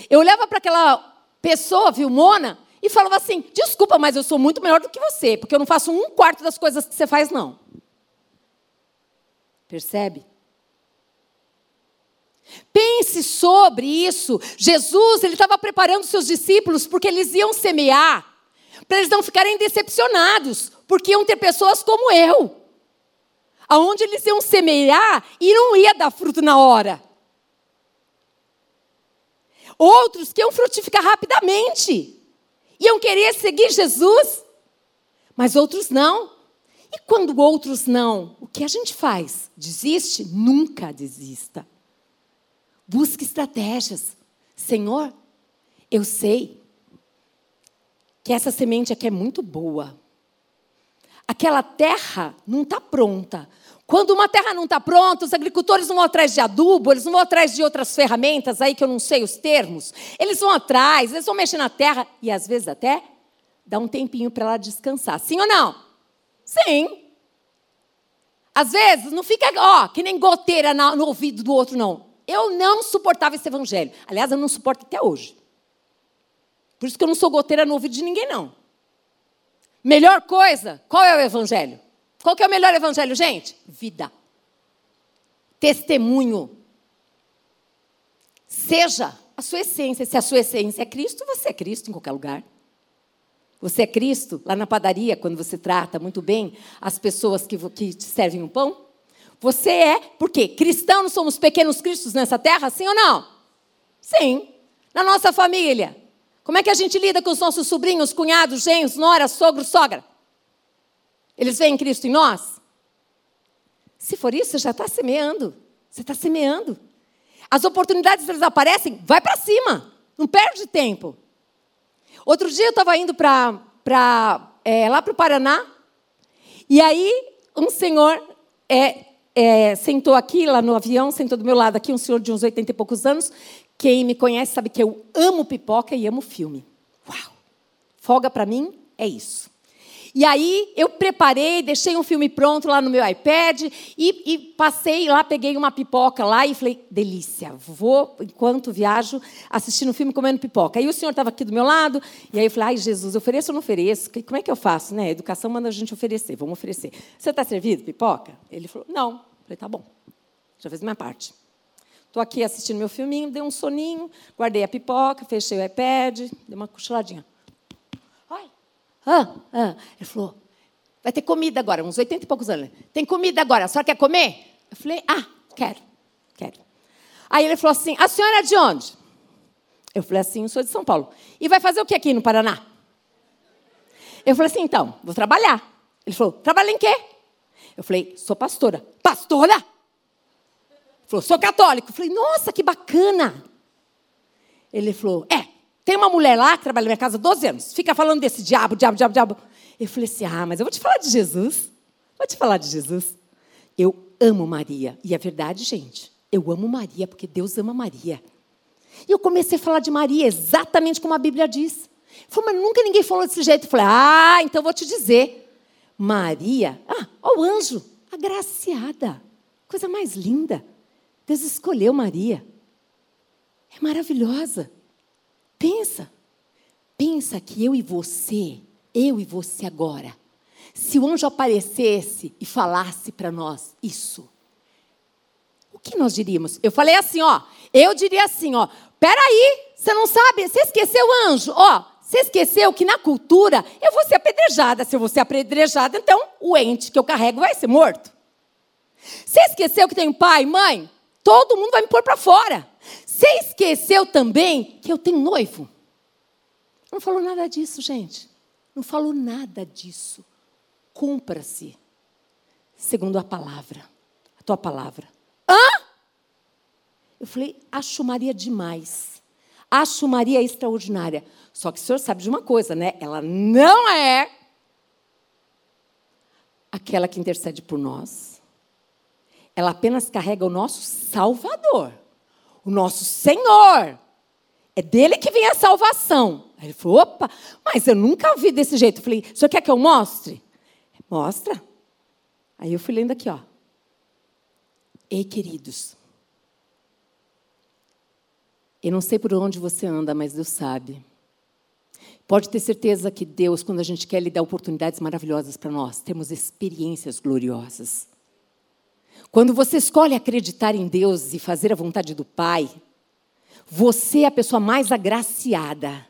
Eu olhava para aquela pessoa, viu, Mona, e falava assim: desculpa, mas eu sou muito melhor do que você, porque eu não faço um quarto das coisas que você faz, não. Percebe? Pense sobre isso. Jesus, ele estava preparando seus discípulos porque eles iam semear, para eles não ficarem decepcionados, porque iam ter pessoas como eu, aonde eles iam semear e não ia dar fruto na hora. Outros que iam frutificar rapidamente, iam querer seguir Jesus, mas outros não. E quando outros não, o que a gente faz? Desiste? Nunca desista. Busque estratégias. Senhor, eu sei que essa semente aqui é muito boa. Aquela terra não está pronta. Quando uma terra não está pronta, os agricultores não vão atrás de adubo, eles não vão atrás de outras ferramentas aí que eu não sei os termos. Eles vão atrás, eles vão mexer na terra e às vezes até dá um tempinho para ela descansar. Sim ou não? Sim. Às vezes, não fica, ó, que nem goteira no ouvido do outro, não. Eu não suportava esse evangelho. Aliás, eu não suporto até hoje. Por isso que eu não sou goteira no ouvido de ninguém, não. Melhor coisa, qual é o evangelho? Qual que é o melhor evangelho, gente? Vida. Testemunho. Seja a sua essência. Se a sua essência é Cristo, você é Cristo em qualquer lugar. Você é Cristo lá na padaria, quando você trata muito bem as pessoas que, que te servem o pão? Você é, por quê? Cristãos somos pequenos cristos nessa terra, sim ou não? Sim. Na nossa família. Como é que a gente lida com os nossos sobrinhos, cunhados, genros, nora, sogro, sogra? Eles veem Cristo em nós? Se for isso, você já está semeando. Você está semeando. As oportunidades elas aparecem, vai para cima. Não perde tempo. Outro dia eu estava indo para é, lá para o Paraná. E aí um senhor é, é, sentou aqui, lá no avião, sentou do meu lado aqui, um senhor de uns 80 e poucos anos. Quem me conhece sabe que eu amo pipoca e amo filme. Uau! Folga para mim é isso. E aí eu preparei, deixei um filme pronto lá no meu iPad e, e, passei lá, peguei uma pipoca lá e falei, delícia, vou, enquanto viajo, assistindo um filme comendo pipoca. Aí o senhor estava aqui do meu lado, e aí eu falei, ai Jesus, ofereço ou não ofereço? Como é que eu faço? Né? A educação manda a gente oferecer, vamos oferecer. Você está servido pipoca? Ele falou, não. Falei, tá bom, já fiz minha parte. Estou aqui assistindo meu filminho, dei um soninho, guardei a pipoca, fechei o iPad, dei uma cochiladinha. Ah, ah. Ele falou, vai ter comida agora, uns 80 e poucos anos. Tem comida agora, a senhora quer comer? Eu falei, ah, quero, quero. Aí ele falou assim, a senhora é de onde? Eu falei assim, sou de São Paulo. E vai fazer o que aqui no Paraná? Eu falei assim, então, vou trabalhar. Ele falou, trabalha em quê? Eu falei, sou pastora. Pastora? Ele falou, sou católico. Eu falei, nossa, que bacana. Ele falou, é, tem uma mulher lá que trabalha na minha casa há 12 anos, fica falando desse diabo, diabo, diabo, diabo. Eu falei assim: ah, mas eu vou te falar de Jesus. Vou te falar de Jesus. Eu amo Maria. E é verdade, gente. Eu amo Maria porque Deus ama Maria. E eu comecei a falar de Maria exatamente como a Bíblia diz. Falei, mas nunca ninguém falou desse jeito. Eu falei, ah, então vou te dizer. Maria, ah, o anjo, agraciada. Coisa mais linda. Deus escolheu Maria. É maravilhosa. Pensa. Pensa que eu e você, eu e você agora, se o anjo aparecesse e falasse para nós isso, o que nós diríamos? Eu falei assim, ó, eu diria assim, ó, peraí, você não sabe, você esqueceu o anjo, ó, você esqueceu que na cultura eu vou ser apedrejada. Se eu vou ser apedrejada, então o ente que eu carrego vai ser morto. Você esqueceu que um pai, mãe? Todo mundo vai me pôr para fora. Você esqueceu também que eu tenho noivo? Não falou nada disso, gente. Não falou nada disso. Cumpra-se segundo a palavra, a tua palavra. Hã? Eu falei, acho Maria demais. Acho Maria extraordinária. Só que o senhor sabe de uma coisa, né? Ela não é aquela que intercede por nós. Ela apenas carrega o nosso Salvador o nosso Senhor. É dele que vem a salvação. Aí ele falou: opa, mas eu nunca vi desse jeito. Eu falei: o senhor quer que eu mostre? Mostra. Aí eu fui lendo aqui, ó. Ei, queridos. Eu não sei por onde você anda, mas Deus sabe. Pode ter certeza que Deus, quando a gente quer, Ele dá oportunidades maravilhosas para nós. Temos experiências gloriosas. Quando você escolhe acreditar em Deus e fazer a vontade do Pai, você é a pessoa mais agraciada.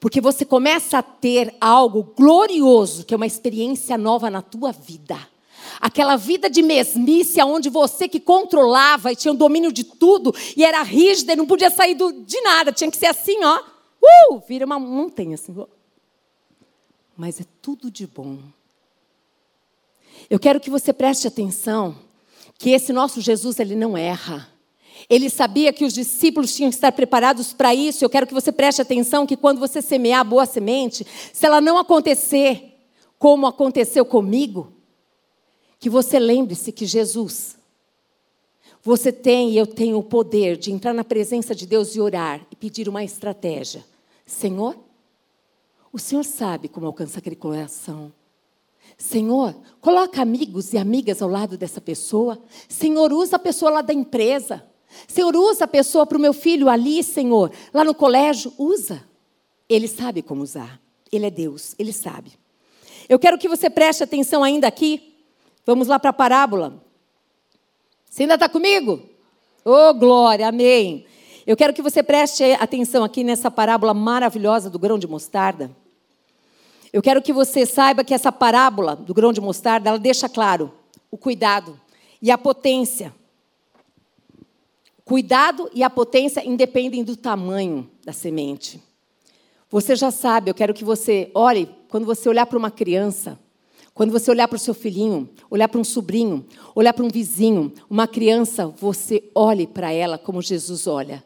Porque você começa a ter algo glorioso, que é uma experiência nova na tua vida. Aquela vida de mesmice, onde você que controlava e tinha o domínio de tudo, e era rígida e não podia sair do, de nada, tinha que ser assim, ó. Uh, vira uma montanha assim. Mas é tudo de bom. Eu quero que você preste atenção que esse nosso Jesus ele não erra. Ele sabia que os discípulos tinham que estar preparados para isso. Eu quero que você preste atenção que quando você semear a boa semente, se ela não acontecer como aconteceu comigo, que você lembre-se que Jesus, você tem e eu tenho o poder de entrar na presença de Deus e orar e pedir uma estratégia. Senhor, o Senhor sabe como alcançar aquele coração. Senhor, coloca amigos e amigas ao lado dessa pessoa. Senhor, usa a pessoa lá da empresa. Senhor, usa a pessoa para o meu filho ali, Senhor, lá no colégio. Usa. Ele sabe como usar. Ele é Deus, ele sabe. Eu quero que você preste atenção ainda aqui. Vamos lá para a parábola. Você ainda está comigo? Oh, glória, amém. Eu quero que você preste atenção aqui nessa parábola maravilhosa do grão de mostarda. Eu quero que você saiba que essa parábola do grão de mostarda, ela deixa claro o cuidado e a potência. Cuidado e a potência independem do tamanho da semente. Você já sabe, eu quero que você olhe, quando você olhar para uma criança, Quando você olhar para o seu filhinho, olhar para um sobrinho, olhar para um vizinho, uma criança, você olhe para ela como Jesus olha,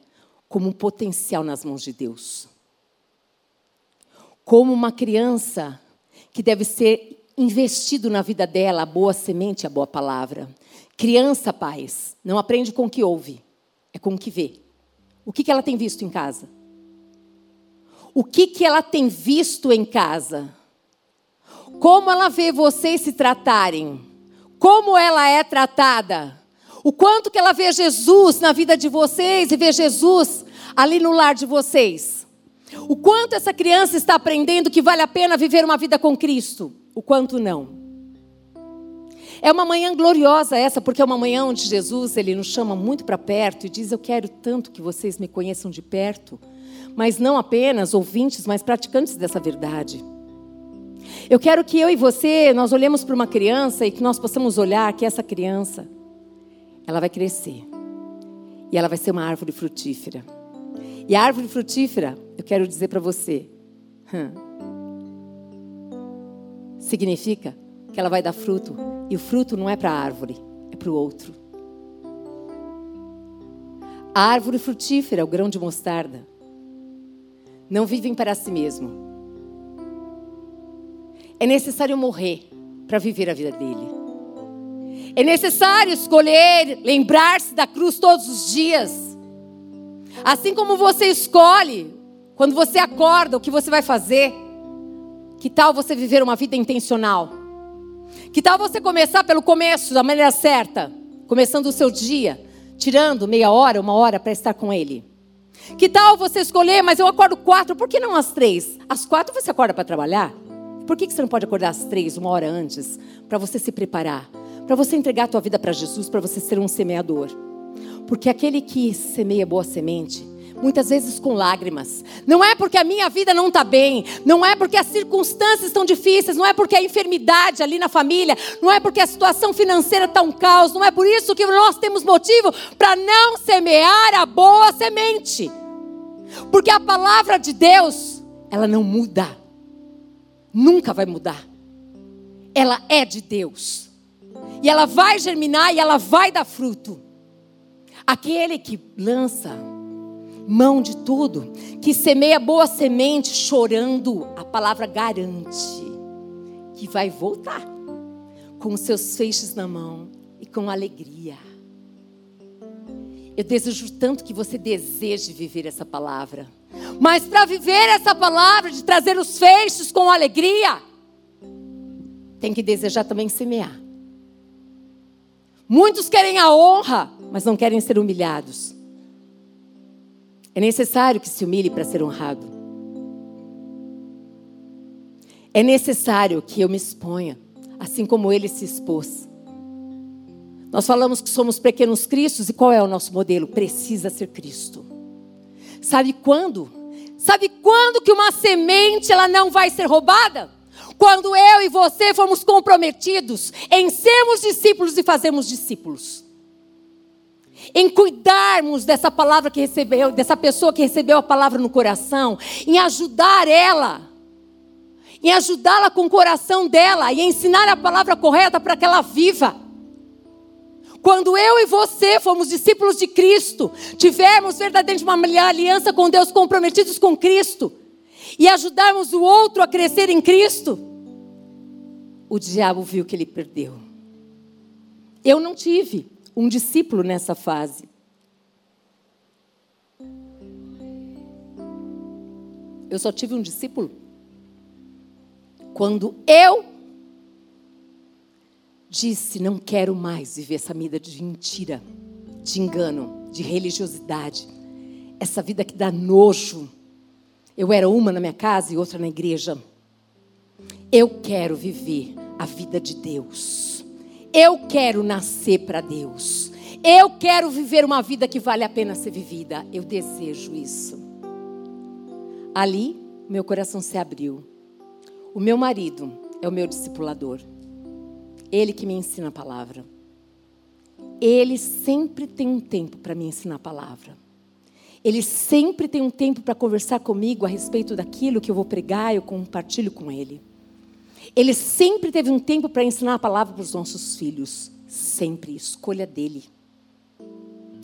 como um potencial nas mãos de Deus. Como uma criança que deve ser investido na vida dela a boa semente, a boa palavra. Criança, pais, não aprende com o que ouve, é com o que vê. O que, que ela tem visto em casa? O que, que ela tem visto em casa? Como ela vê vocês se tratarem? Como ela é tratada? O quanto que ela vê Jesus na vida de vocês e vê Jesus ali no lar de vocês? O quanto essa criança está aprendendo que vale a pena viver uma vida com Cristo? O quanto não? É uma manhã gloriosa essa, porque é uma manhã onde Jesus ele nos chama muito para perto e diz: Eu quero tanto que vocês me conheçam de perto, mas não apenas ouvintes, mas praticantes dessa verdade. Eu quero que eu e você nós olhemos para uma criança e que nós possamos olhar que essa criança ela vai crescer e ela vai ser uma árvore frutífera. E a árvore frutífera, eu quero dizer para você, hum, significa que ela vai dar fruto e o fruto não é para a árvore, é para o outro. A árvore frutífera, o grão de mostarda, não vivem para si mesmo. É necessário morrer para viver a vida dele. É necessário escolher, lembrar-se da cruz todos os dias. Assim como você escolhe, quando você acorda, o que você vai fazer. Que tal você viver uma vida intencional? Que tal você começar pelo começo, da maneira certa? Começando o seu dia, tirando meia hora, uma hora para estar com Ele. Que tal você escolher, mas eu acordo quatro, por que não às três? Às quatro você acorda para trabalhar? Por que você não pode acordar às três, uma hora antes? Para você se preparar, para você entregar a tua vida para Jesus, para você ser um semeador. Porque aquele que semeia boa semente, muitas vezes com lágrimas. Não é porque a minha vida não está bem, não é porque as circunstâncias estão difíceis, não é porque a enfermidade ali na família, não é porque a situação financeira está um caos, não é por isso que nós temos motivo para não semear a boa semente. Porque a palavra de Deus, ela não muda, nunca vai mudar. Ela é de Deus. E ela vai germinar e ela vai dar fruto. Aquele que lança mão de tudo, que semeia boa semente chorando, a palavra garante que vai voltar com os seus feixes na mão e com alegria. Eu desejo tanto que você deseje viver essa palavra. Mas para viver essa palavra, de trazer os feixes com alegria, tem que desejar também semear. Muitos querem a honra, mas não querem ser humilhados. É necessário que se humilhe para ser honrado. É necessário que eu me exponha, assim como ele se expôs. Nós falamos que somos pequenos cristos e qual é o nosso modelo? Precisa ser Cristo. Sabe quando? Sabe quando que uma semente ela não vai ser roubada? Quando eu e você formos comprometidos em sermos discípulos e fazermos discípulos em cuidarmos dessa palavra que recebeu, dessa pessoa que recebeu a palavra no coração, em ajudar ela, em ajudá-la com o coração dela e ensinar a palavra correta para que ela viva. Quando eu e você fomos discípulos de Cristo, tivermos verdadeiramente uma aliança com Deus, comprometidos com Cristo, e ajudarmos o outro a crescer em Cristo, o diabo viu que ele perdeu. Eu não tive um discípulo nessa fase. Eu só tive um discípulo quando eu disse: não quero mais viver essa vida de mentira, de engano, de religiosidade, essa vida que dá nojo. Eu era uma na minha casa e outra na igreja. Eu quero viver a vida de Deus. Eu quero nascer para Deus. Eu quero viver uma vida que vale a pena ser vivida. Eu desejo isso. Ali, meu coração se abriu. O meu marido é o meu discipulador. Ele que me ensina a palavra. Ele sempre tem um tempo para me ensinar a palavra. Ele sempre tem um tempo para conversar comigo a respeito daquilo que eu vou pregar, eu compartilho com ele. Ele sempre teve um tempo para ensinar a palavra para os nossos filhos. Sempre. Escolha dele.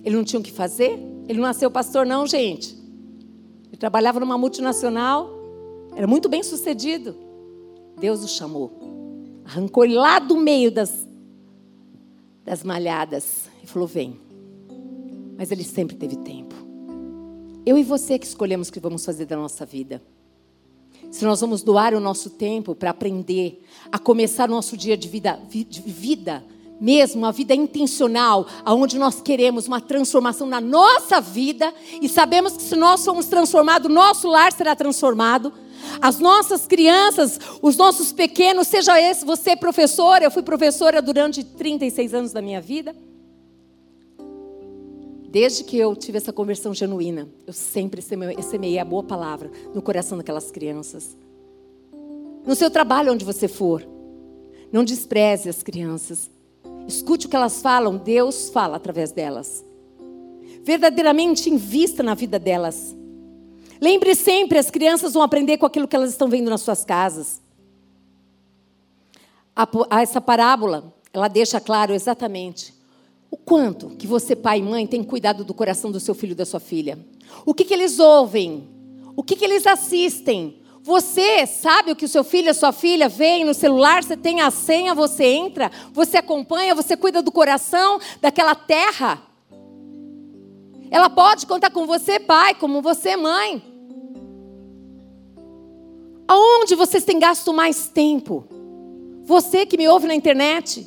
Ele não tinha o que fazer? Ele não nasceu pastor, não, gente. Ele trabalhava numa multinacional. Era muito bem sucedido. Deus o chamou. Arrancou ele lá do meio das, das malhadas. E falou: Vem. Mas ele sempre teve tempo. Eu e você que escolhemos o que vamos fazer da nossa vida. Se nós vamos doar o nosso tempo para aprender a começar o nosso dia de vida, de vida mesmo, a vida intencional, aonde nós queremos uma transformação na nossa vida e sabemos que se nós somos transformados, nosso lar será transformado. As nossas crianças, os nossos pequenos, seja esse você professora, eu fui professora durante 36 anos da minha vida. Desde que eu tive essa conversão genuína, eu sempre semeei a boa palavra no coração daquelas crianças. No seu trabalho, onde você for, não despreze as crianças. Escute o que elas falam, Deus fala através delas. Verdadeiramente invista na vida delas. Lembre sempre, as crianças vão aprender com aquilo que elas estão vendo nas suas casas. A, essa parábola, ela deixa claro exatamente o quanto que você, pai e mãe, tem cuidado do coração do seu filho e da sua filha. O que, que eles ouvem? O que, que eles assistem? Você sabe o que o seu filho, a sua filha vem no celular, você tem a senha, você entra, você acompanha, você cuida do coração daquela terra. Ela pode contar com você, pai, como você, mãe. Aonde vocês têm gasto mais tempo? Você que me ouve na internet.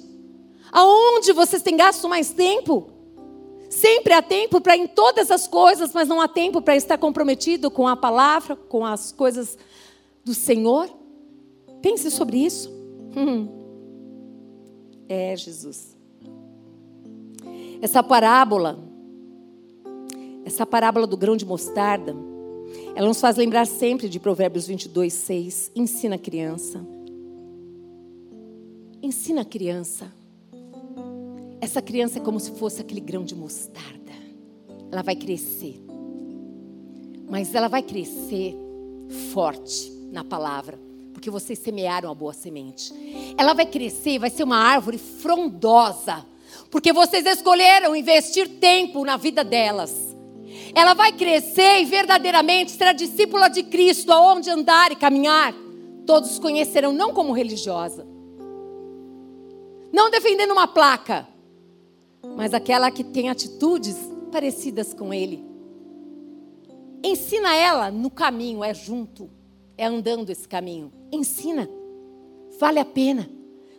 Aonde vocês têm gasto mais tempo? Sempre há tempo para em todas as coisas, mas não há tempo para estar comprometido com a palavra, com as coisas do Senhor. Pense sobre isso. Hum. É Jesus. Essa parábola, essa parábola do grão de mostarda, ela nos faz lembrar sempre de Provérbios 22, 6. Ensina a criança. Ensina a criança. Essa criança é como se fosse aquele grão de mostarda. Ela vai crescer. Mas ela vai crescer forte na palavra. Porque vocês semearam a boa semente. Ela vai crescer, vai ser uma árvore frondosa. Porque vocês escolheram investir tempo na vida delas ela vai crescer e verdadeiramente será discípula de Cristo, aonde andar e caminhar. Todos conhecerão, não como religiosa, não defendendo uma placa, mas aquela que tem atitudes parecidas com Ele. Ensina ela no caminho, é junto, é andando esse caminho. Ensina, vale a pena.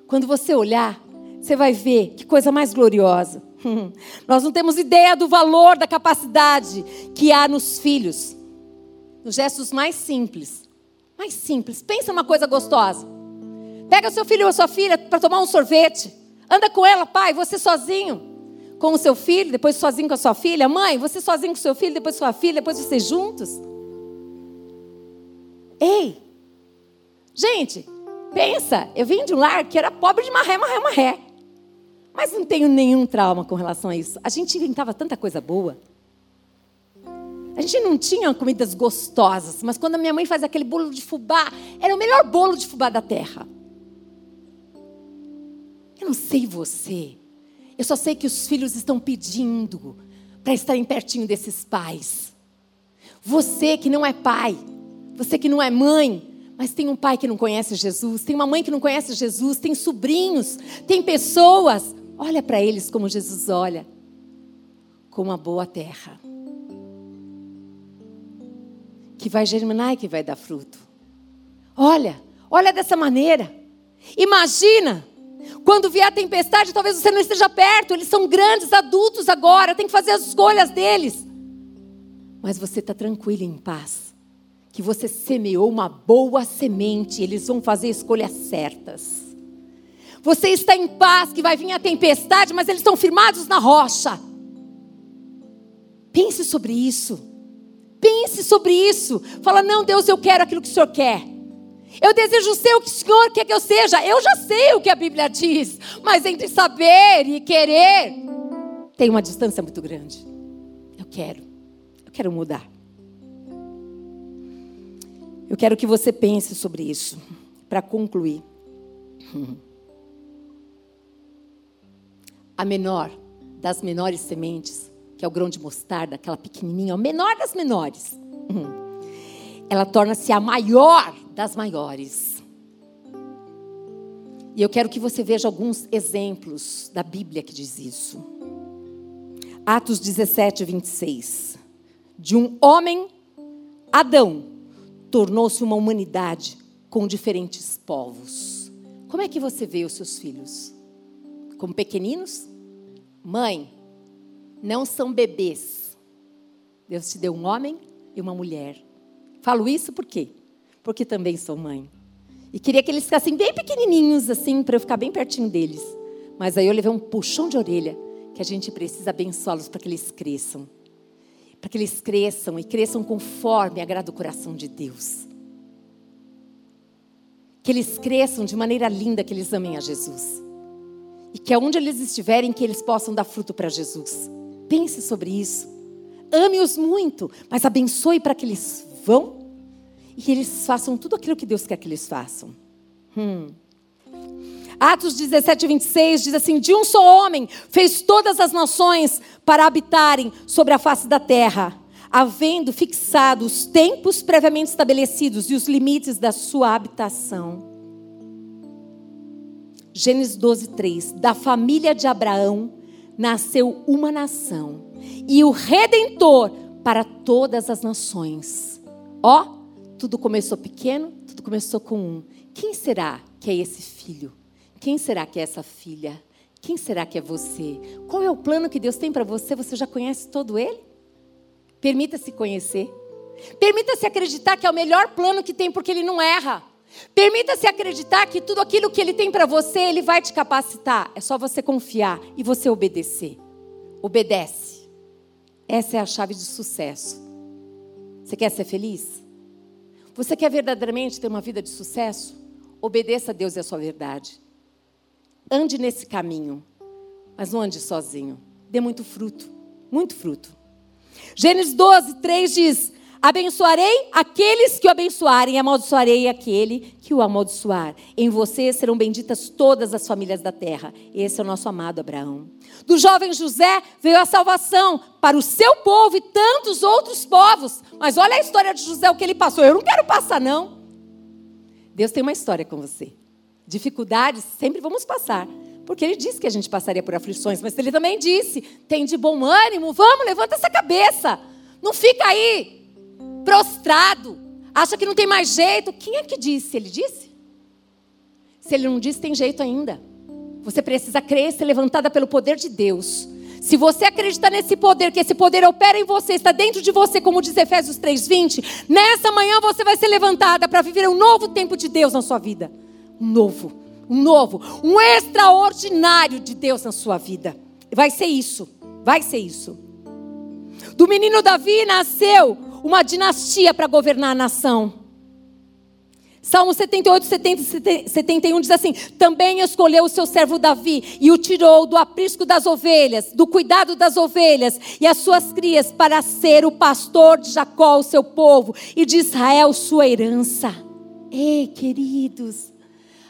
Quando você olhar, você vai ver que coisa mais gloriosa. <laughs> Nós não temos ideia do valor, da capacidade que há nos filhos. Nos gestos mais simples. Mais simples. Pensa uma coisa gostosa. Pega seu filho ou sua filha para tomar um sorvete. Anda com ela, pai, você sozinho. Com o seu filho, depois sozinho com a sua filha. Mãe, você sozinho com o seu filho, depois sua filha, depois vocês juntos. Ei! Gente, pensa, eu vim de um lar que era pobre de marré, marré, marré. Mas não tenho nenhum trauma com relação a isso. A gente inventava tanta coisa boa. A gente não tinha comidas gostosas, mas quando a minha mãe fazia aquele bolo de fubá, era o melhor bolo de fubá da terra. Eu não sei você. Eu só sei que os filhos estão pedindo para estarem pertinho desses pais. Você que não é pai, você que não é mãe, mas tem um pai que não conhece Jesus, tem uma mãe que não conhece Jesus, tem sobrinhos, tem pessoas Olha para eles como Jesus olha, como a boa terra. Que vai germinar e que vai dar fruto. Olha, olha dessa maneira. Imagina, quando vier a tempestade, talvez você não esteja perto, eles são grandes adultos agora, tem que fazer as escolhas deles. Mas você está tranquilo em paz, que você semeou uma boa semente, eles vão fazer escolhas certas. Você está em paz, que vai vir a tempestade, mas eles estão firmados na rocha. Pense sobre isso. Pense sobre isso. Fala, não, Deus, eu quero aquilo que o Senhor quer. Eu desejo ser o que o Senhor quer que eu seja. Eu já sei o que a Bíblia diz, mas entre saber e querer, tem uma distância muito grande. Eu quero, eu quero mudar. Eu quero que você pense sobre isso, para concluir. A menor das menores sementes, que é o grão de mostarda, aquela pequenininha, a menor das menores, ela torna-se a maior das maiores. E eu quero que você veja alguns exemplos da Bíblia que diz isso. Atos 17, 26. De um homem, Adão, tornou-se uma humanidade com diferentes povos. Como é que você vê os seus filhos? Como pequeninos? Mãe, não são bebês. Deus te deu um homem e uma mulher. Falo isso por quê? Porque também sou mãe. E queria que eles ficassem bem pequenininhos, assim, para eu ficar bem pertinho deles. Mas aí eu levei um puxão de orelha, que a gente precisa abençoá-los para que eles cresçam. Para que eles cresçam e cresçam conforme agrada o coração de Deus. Que eles cresçam de maneira linda, que eles amem a Jesus. E que aonde eles estiverem, que eles possam dar fruto para Jesus. Pense sobre isso. Ame-os muito, mas abençoe para que eles vão e que eles façam tudo aquilo que Deus quer que eles façam. Hum. Atos 17, 26 diz assim: De um só homem fez todas as nações para habitarem sobre a face da terra, havendo fixado os tempos previamente estabelecidos e os limites da sua habitação. Gênesis 12, 3. Da família de Abraão nasceu uma nação, e o redentor para todas as nações. Ó, tudo começou pequeno, tudo começou com um. Quem será que é esse filho? Quem será que é essa filha? Quem será que é você? Qual é o plano que Deus tem para você? Você já conhece todo ele? Permita-se conhecer. Permita-se acreditar que é o melhor plano que tem, porque ele não erra. Permita-se acreditar que tudo aquilo que ele tem para você, ele vai te capacitar. É só você confiar e você obedecer. Obedece. Essa é a chave de sucesso. Você quer ser feliz? Você quer verdadeiramente ter uma vida de sucesso? Obedeça a Deus e a sua verdade. Ande nesse caminho, mas não ande sozinho. Dê muito fruto, muito fruto. Gênesis 12, 3 diz: Abençoarei aqueles que o abençoarem, amaldiçoarei aquele que o amaldiçoar. Em você serão benditas todas as famílias da terra. Esse é o nosso amado Abraão. Do jovem José veio a salvação para o seu povo e tantos outros povos. Mas olha a história de José, o que ele passou. Eu não quero passar, não. Deus tem uma história com você. Dificuldades sempre vamos passar. Porque ele disse que a gente passaria por aflições, mas ele também disse: tem de bom ânimo, vamos, levanta essa cabeça. Não fica aí prostrado, acha que não tem mais jeito. Quem é que disse? Ele disse? Se ele não disse, tem jeito ainda. Você precisa crer, ser levantada pelo poder de Deus. Se você acredita nesse poder, que esse poder opera em você, está dentro de você, como diz Efésios 3:20, nessa manhã você vai ser levantada para viver um novo tempo de Deus na sua vida. Um novo, um novo, um extraordinário de Deus na sua vida. Vai ser isso. Vai ser isso. Do menino Davi nasceu uma dinastia para governar a nação. Salmo 78, 70, 71 diz assim: Também escolheu o seu servo Davi e o tirou do aprisco das ovelhas, do cuidado das ovelhas e as suas crias, para ser o pastor de Jacó, o seu povo, e de Israel, sua herança. Ei, queridos,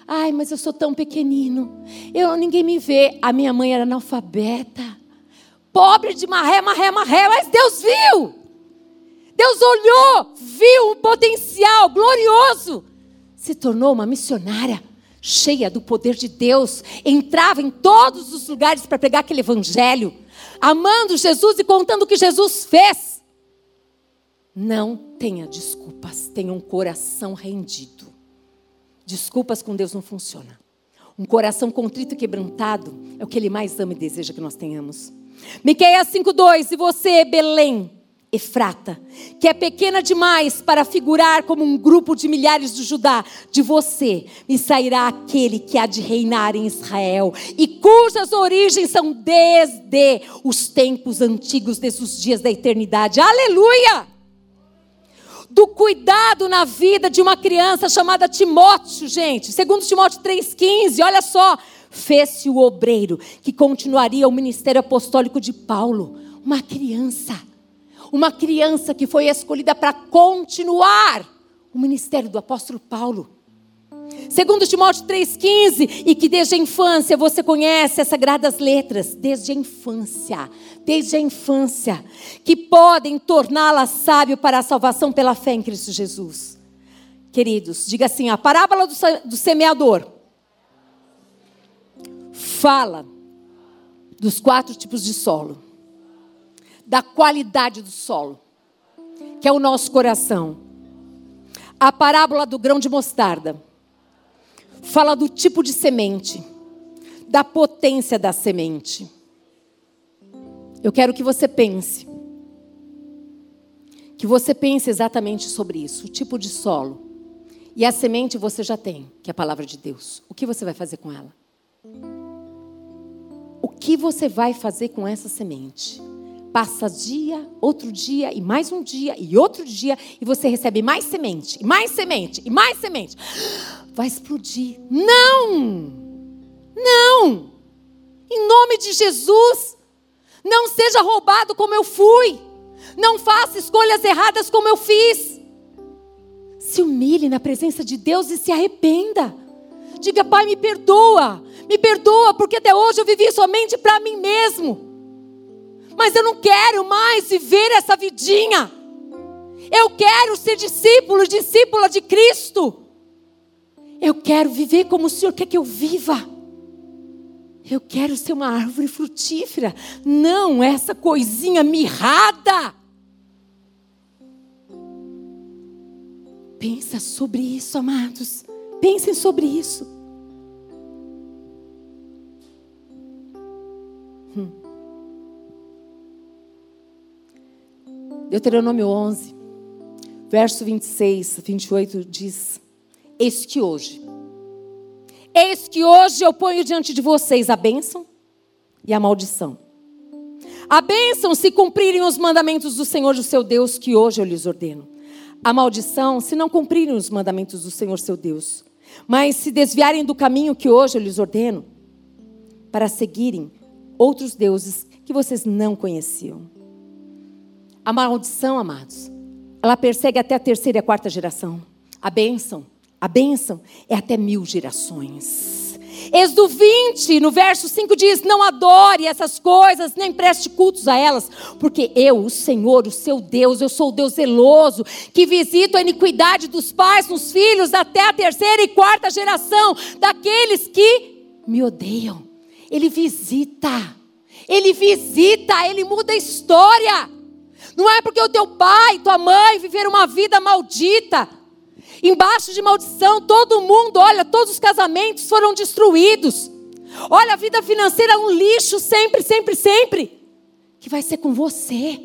ai, mas eu sou tão pequenino, eu, ninguém me vê. A minha mãe era analfabeta, pobre de marré, marré, marré, mas Deus viu. Deus olhou, viu um potencial glorioso, se tornou uma missionária cheia do poder de Deus, entrava em todos os lugares para pregar aquele evangelho, amando Jesus e contando o que Jesus fez. Não tenha desculpas, tenha um coração rendido. Desculpas com Deus não funciona. Um coração contrito e quebrantado é o que Ele mais ama e deseja que nós tenhamos. Miqueias 5,2: E você, Belém, Efrata, que é pequena demais para figurar como um grupo de milhares de Judá, de você me sairá aquele que há de reinar em Israel e cujas origens são desde os tempos antigos, desde os dias da eternidade. Aleluia! Do cuidado na vida de uma criança chamada Timóteo, gente, segundo Timóteo 3,15, olha só, fez-se o obreiro que continuaria o ministério apostólico de Paulo, uma criança uma criança que foi escolhida para continuar o ministério do apóstolo Paulo. Segundo Timóteo 3,15, e que desde a infância você conhece as sagradas letras, desde a infância, desde a infância, que podem torná-la sábio para a salvação pela fé em Cristo Jesus. Queridos, diga assim: a parábola do, do semeador fala dos quatro tipos de solo, da qualidade do solo, que é o nosso coração. A parábola do grão de mostarda fala do tipo de semente, da potência da semente. Eu quero que você pense. Que você pense exatamente sobre isso, o tipo de solo. E a semente você já tem, que é a palavra de Deus. O que você vai fazer com ela? O que você vai fazer com essa semente? Passa dia, outro dia, e mais um dia, e outro dia, e você recebe mais semente, e mais semente, e mais semente <gasps> vai explodir. Não! Não! Em nome de Jesus, não seja roubado como eu fui. Não faça escolhas erradas como eu fiz. Se humilhe na presença de Deus e se arrependa. Diga, Pai, me perdoa. Me perdoa, porque até hoje eu vivi somente para mim mesmo. Mas eu não quero mais viver essa vidinha. Eu quero ser discípulo, discípula de Cristo. Eu quero viver como o Senhor quer que eu viva. Eu quero ser uma árvore frutífera, não essa coisinha mirrada. Pensa sobre isso, amados. Pensem sobre isso. Deuteronômio 11, verso 26, 28 diz: Eis que hoje, eis que hoje eu ponho diante de vocês a bênção e a maldição. A bênção se cumprirem os mandamentos do Senhor, do seu Deus, que hoje eu lhes ordeno. A maldição se não cumprirem os mandamentos do Senhor, seu Deus, mas se desviarem do caminho que hoje eu lhes ordeno, para seguirem outros deuses que vocês não conheciam. A maldição, amados, ela persegue até a terceira e a quarta geração. A bênção a bênção é até mil gerações. Êxodo 20, no verso 5 diz: Não adore essas coisas, nem preste cultos a elas, porque eu, o Senhor, o seu Deus, eu sou o Deus zeloso, que visito a iniquidade dos pais nos filhos até a terceira e quarta geração daqueles que me odeiam. Ele visita, ele visita, ele muda a história. Não é porque o teu pai, tua mãe viveram uma vida maldita, Embaixo de maldição, todo mundo, olha, todos os casamentos foram destruídos. Olha, a vida financeira é um lixo sempre, sempre, sempre. Que vai ser com você.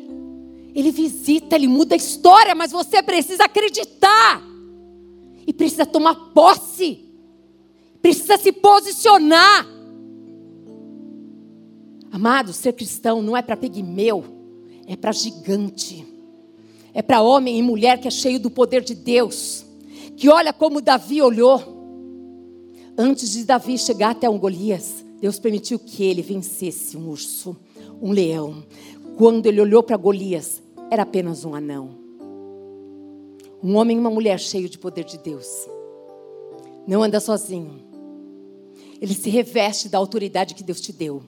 Ele visita, ele muda a história, mas você precisa acreditar. E precisa tomar posse. Precisa se posicionar. Amado, ser cristão não é para pigmeu, é para gigante. É para homem e mulher que é cheio do poder de Deus que olha como Davi olhou. Antes de Davi chegar até um Golias, Deus permitiu que ele vencesse um urso, um leão. Quando ele olhou para Golias, era apenas um anão. Um homem e uma mulher cheio de poder de Deus. Não anda sozinho. Ele se reveste da autoridade que Deus te deu.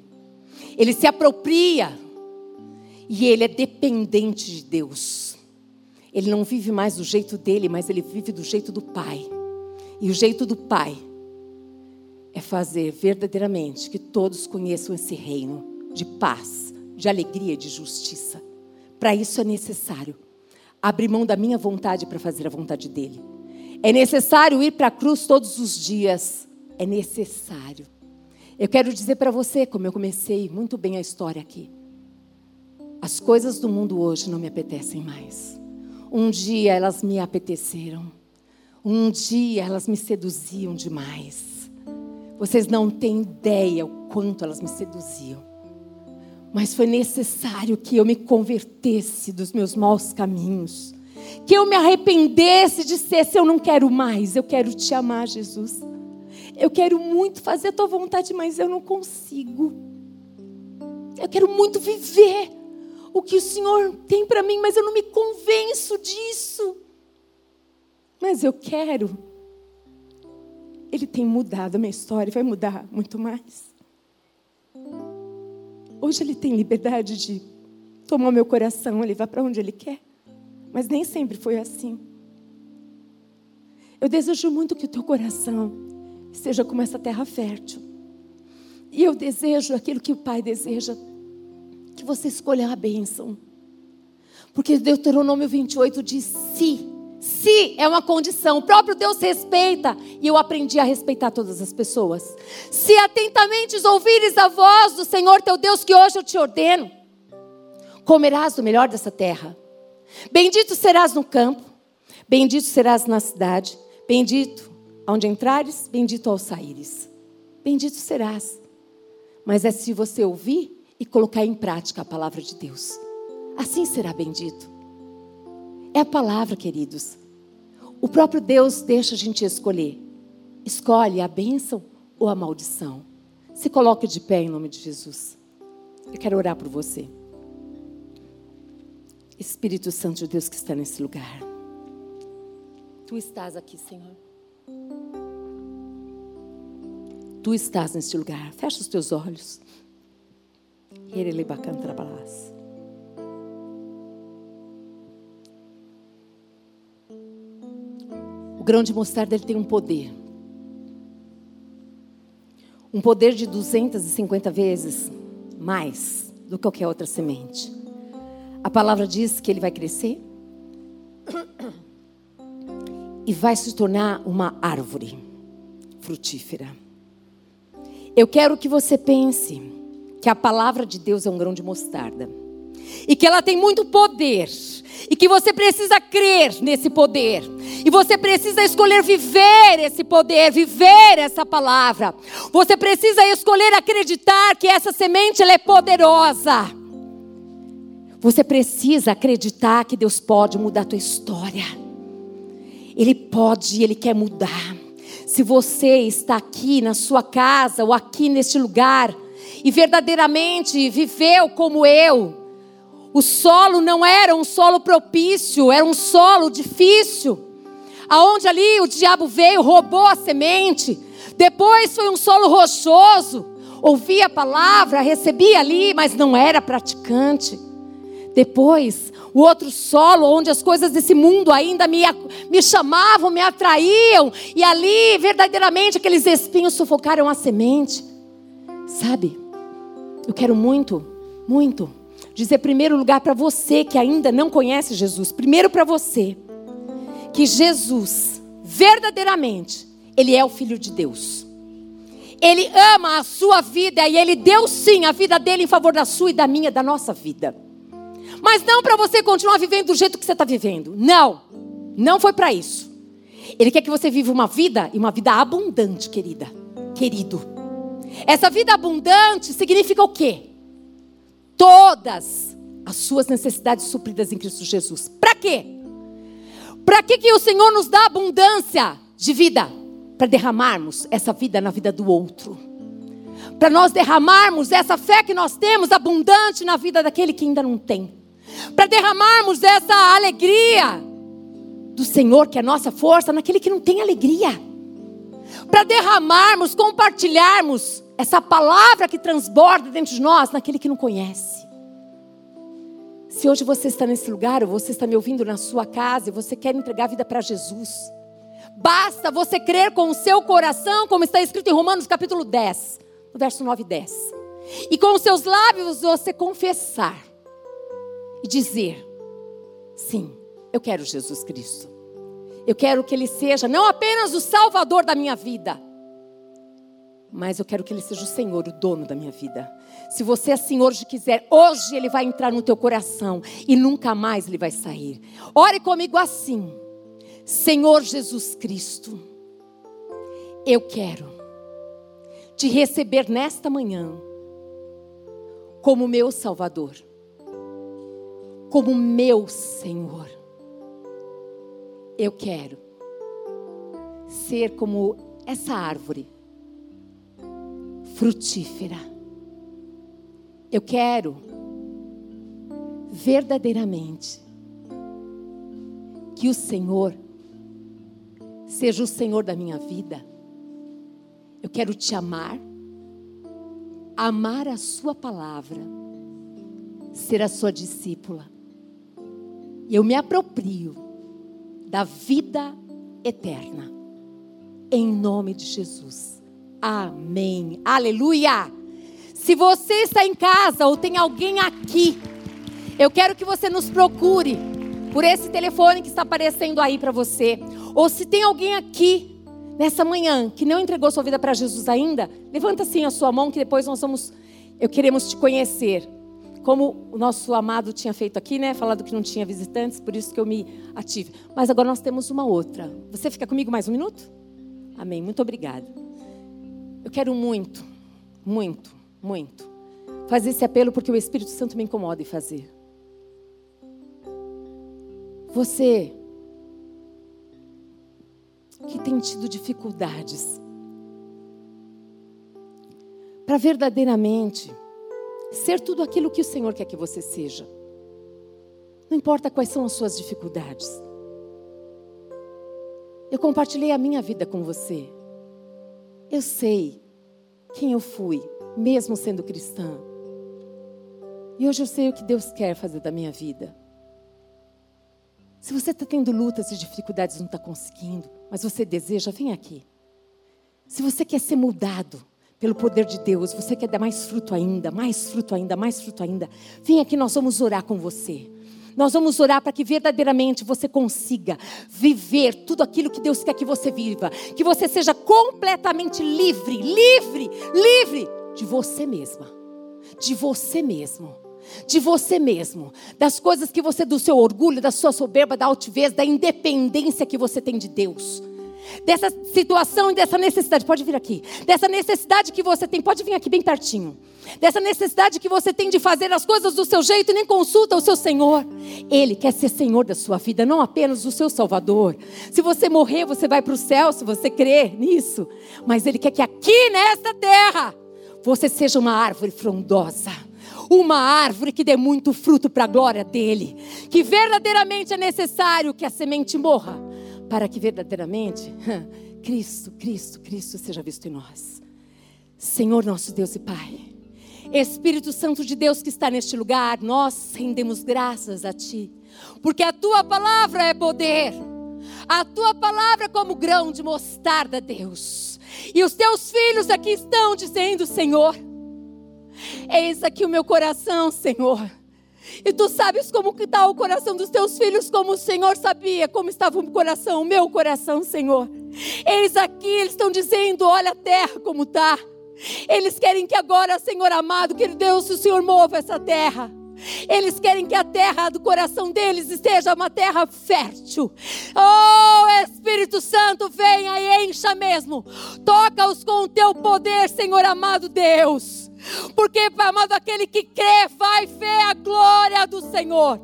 Ele se apropria. E ele é dependente de Deus. Ele não vive mais do jeito dele, mas ele vive do jeito do Pai. E o jeito do Pai é fazer verdadeiramente que todos conheçam esse reino de paz, de alegria de justiça. Para isso é necessário abrir mão da minha vontade para fazer a vontade dele. É necessário ir para a cruz todos os dias. É necessário. Eu quero dizer para você, como eu comecei muito bem a história aqui. As coisas do mundo hoje não me apetecem mais. Um dia elas me apeteceram. Um dia elas me seduziam demais. Vocês não têm ideia o quanto elas me seduziam. Mas foi necessário que eu me convertesse dos meus maus caminhos. Que eu me arrependesse de ser, se eu não quero mais, eu quero te amar, Jesus. Eu quero muito fazer a tua vontade, mas eu não consigo. Eu quero muito viver o que o Senhor tem para mim, mas eu não me convenço disso. Mas eu quero. Ele tem mudado a minha história e vai mudar muito mais. Hoje Ele tem liberdade de tomar meu coração, levar para onde Ele quer. Mas nem sempre foi assim. Eu desejo muito que o teu coração seja como essa terra fértil. E eu desejo aquilo que o Pai deseja, que você escolha a bênção. Porque Deuteronômio 28 diz: se, se é uma condição, o próprio Deus respeita, e eu aprendi a respeitar todas as pessoas. Se atentamente ouvires a voz do Senhor teu Deus, que hoje eu te ordeno, comerás do melhor dessa terra. Bendito serás no campo, bendito serás na cidade, bendito onde entrares, bendito ao saíres. Bendito serás. Mas é se você ouvir e colocar em prática a palavra de Deus. Assim será bendito. É a palavra, queridos. O próprio Deus deixa a gente escolher. Escolhe a bênção ou a maldição. Se coloque de pé em nome de Jesus. Eu quero orar por você. Espírito Santo de Deus que está nesse lugar. Tu estás aqui, Senhor. Tu estás neste lugar. Fecha os teus olhos. O grão de mostarda ele tem um poder. Um poder de 250 vezes mais do que qualquer outra semente. A palavra diz que ele vai crescer <coughs> e vai se tornar uma árvore frutífera. Eu quero que você pense que a palavra de Deus é um grão de mostarda e que ela tem muito poder e que você precisa crer nesse poder. E você precisa escolher viver esse poder, viver essa palavra. Você precisa escolher acreditar que essa semente ela é poderosa. Você precisa acreditar que Deus pode mudar a tua história. Ele pode, ele quer mudar. Se você está aqui na sua casa ou aqui neste lugar e verdadeiramente viveu como eu, o solo não era um solo propício, era um solo difícil. Aonde ali o diabo veio, roubou a semente. Depois foi um solo rochoso. Ouvia a palavra, recebia ali, mas não era praticante. Depois, o outro solo, onde as coisas desse mundo ainda me, me chamavam, me atraíam, e ali, verdadeiramente, aqueles espinhos sufocaram a semente. Sabe, eu quero muito, muito, dizer primeiro lugar para você que ainda não conhece Jesus, primeiro para você, que Jesus, verdadeiramente, Ele é o Filho de Deus. Ele ama a sua vida e Ele deu sim a vida dele em favor da sua e da minha, da nossa vida. Mas não para você continuar vivendo do jeito que você está vivendo. Não. Não foi para isso. Ele quer que você viva uma vida e uma vida abundante, querida. Querido. Essa vida abundante significa o quê? Todas as suas necessidades supridas em Cristo Jesus. Para quê? Para que, que o Senhor nos dá abundância de vida? Para derramarmos essa vida na vida do outro. Para nós derramarmos essa fé que nós temos abundante na vida daquele que ainda não tem para derramarmos essa alegria do Senhor, que é a nossa força, naquele que não tem alegria. Para derramarmos, compartilharmos essa palavra que transborda dentro de nós, naquele que não conhece. Se hoje você está nesse lugar, ou você está me ouvindo na sua casa, e você quer entregar a vida para Jesus, basta você crer com o seu coração, como está escrito em Romanos capítulo 10, no verso 9 e 10. E com os seus lábios você confessar e dizer: sim, eu quero Jesus Cristo. Eu quero que Ele seja não apenas o Salvador da minha vida, mas eu quero que Ele seja o Senhor, o dono da minha vida. Se você assim hoje quiser, hoje Ele vai entrar no teu coração e nunca mais Ele vai sair. Ore comigo assim: Senhor Jesus Cristo, eu quero te receber nesta manhã como meu Salvador como meu Senhor. Eu quero ser como essa árvore frutífera. Eu quero verdadeiramente que o Senhor seja o Senhor da minha vida Eu quero te amar, amar a Sua palavra, ser a Sua discípula. Eu me aproprio da vida eterna. Em nome de Jesus. Amém. Aleluia. Se você está em casa ou tem alguém aqui, eu quero que você nos procure por esse telefone que está aparecendo aí para você. Ou se tem alguém aqui nessa manhã que não entregou sua vida para Jesus ainda, levanta assim a sua mão que depois nós vamos eu queremos te conhecer. Como o nosso amado tinha feito aqui, né? Falado que não tinha visitantes, por isso que eu me ative. Mas agora nós temos uma outra. Você fica comigo mais um minuto? Amém. Muito obrigada. Eu quero muito, muito, muito fazer esse apelo porque o Espírito Santo me incomoda em fazer. Você que tem tido dificuldades para verdadeiramente ser tudo aquilo que o Senhor quer que você seja. Não importa quais são as suas dificuldades. Eu compartilhei a minha vida com você. Eu sei quem eu fui, mesmo sendo cristã. E hoje eu sei o que Deus quer fazer da minha vida. Se você está tendo lutas e dificuldades, não está conseguindo, mas você deseja, vem aqui. Se você quer ser mudado pelo poder de Deus, você quer dar mais fruto ainda, mais fruto ainda, mais fruto ainda, vem aqui, nós vamos orar com você. Nós vamos orar para que verdadeiramente você consiga viver tudo aquilo que Deus quer que você viva. Que você seja completamente livre, livre, livre de você mesma. De você mesmo de você mesmo, das coisas que você, do seu orgulho, da sua soberba, da altivez, da independência que você tem de Deus. Dessa situação e dessa necessidade, pode vir aqui. Dessa necessidade que você tem, pode vir aqui bem pertinho. Dessa necessidade que você tem de fazer as coisas do seu jeito e nem consulta o seu Senhor. Ele quer ser Senhor da sua vida, não apenas o seu Salvador. Se você morrer, você vai para o céu, se você crer nisso. Mas Ele quer que aqui nesta terra você seja uma árvore frondosa uma árvore que dê muito fruto para a glória dele. Que verdadeiramente é necessário que a semente morra, para que verdadeiramente <laughs> Cristo, Cristo, Cristo seja visto em nós. Senhor nosso Deus e Pai, Espírito Santo de Deus que está neste lugar, nós rendemos graças a Ti, porque a Tua palavra é poder. A tua palavra é como grão de mostarda, Deus. E os teus filhos aqui estão dizendo, Senhor, Eis aqui o meu coração, Senhor. E tu sabes como está o coração dos teus filhos, como o Senhor sabia como estava o coração, o meu coração, Senhor. Eis aqui, eles estão dizendo: olha a terra como está. Eles querem que agora, Senhor amado, que Deus, o Senhor mova essa terra. Eles querem que a terra do coração deles esteja uma terra fértil. Oh, Espírito Santo, venha e encha mesmo. Toca-os com o teu poder, Senhor amado Deus. Porque, amado, aquele que crê vai ver a glória do Senhor.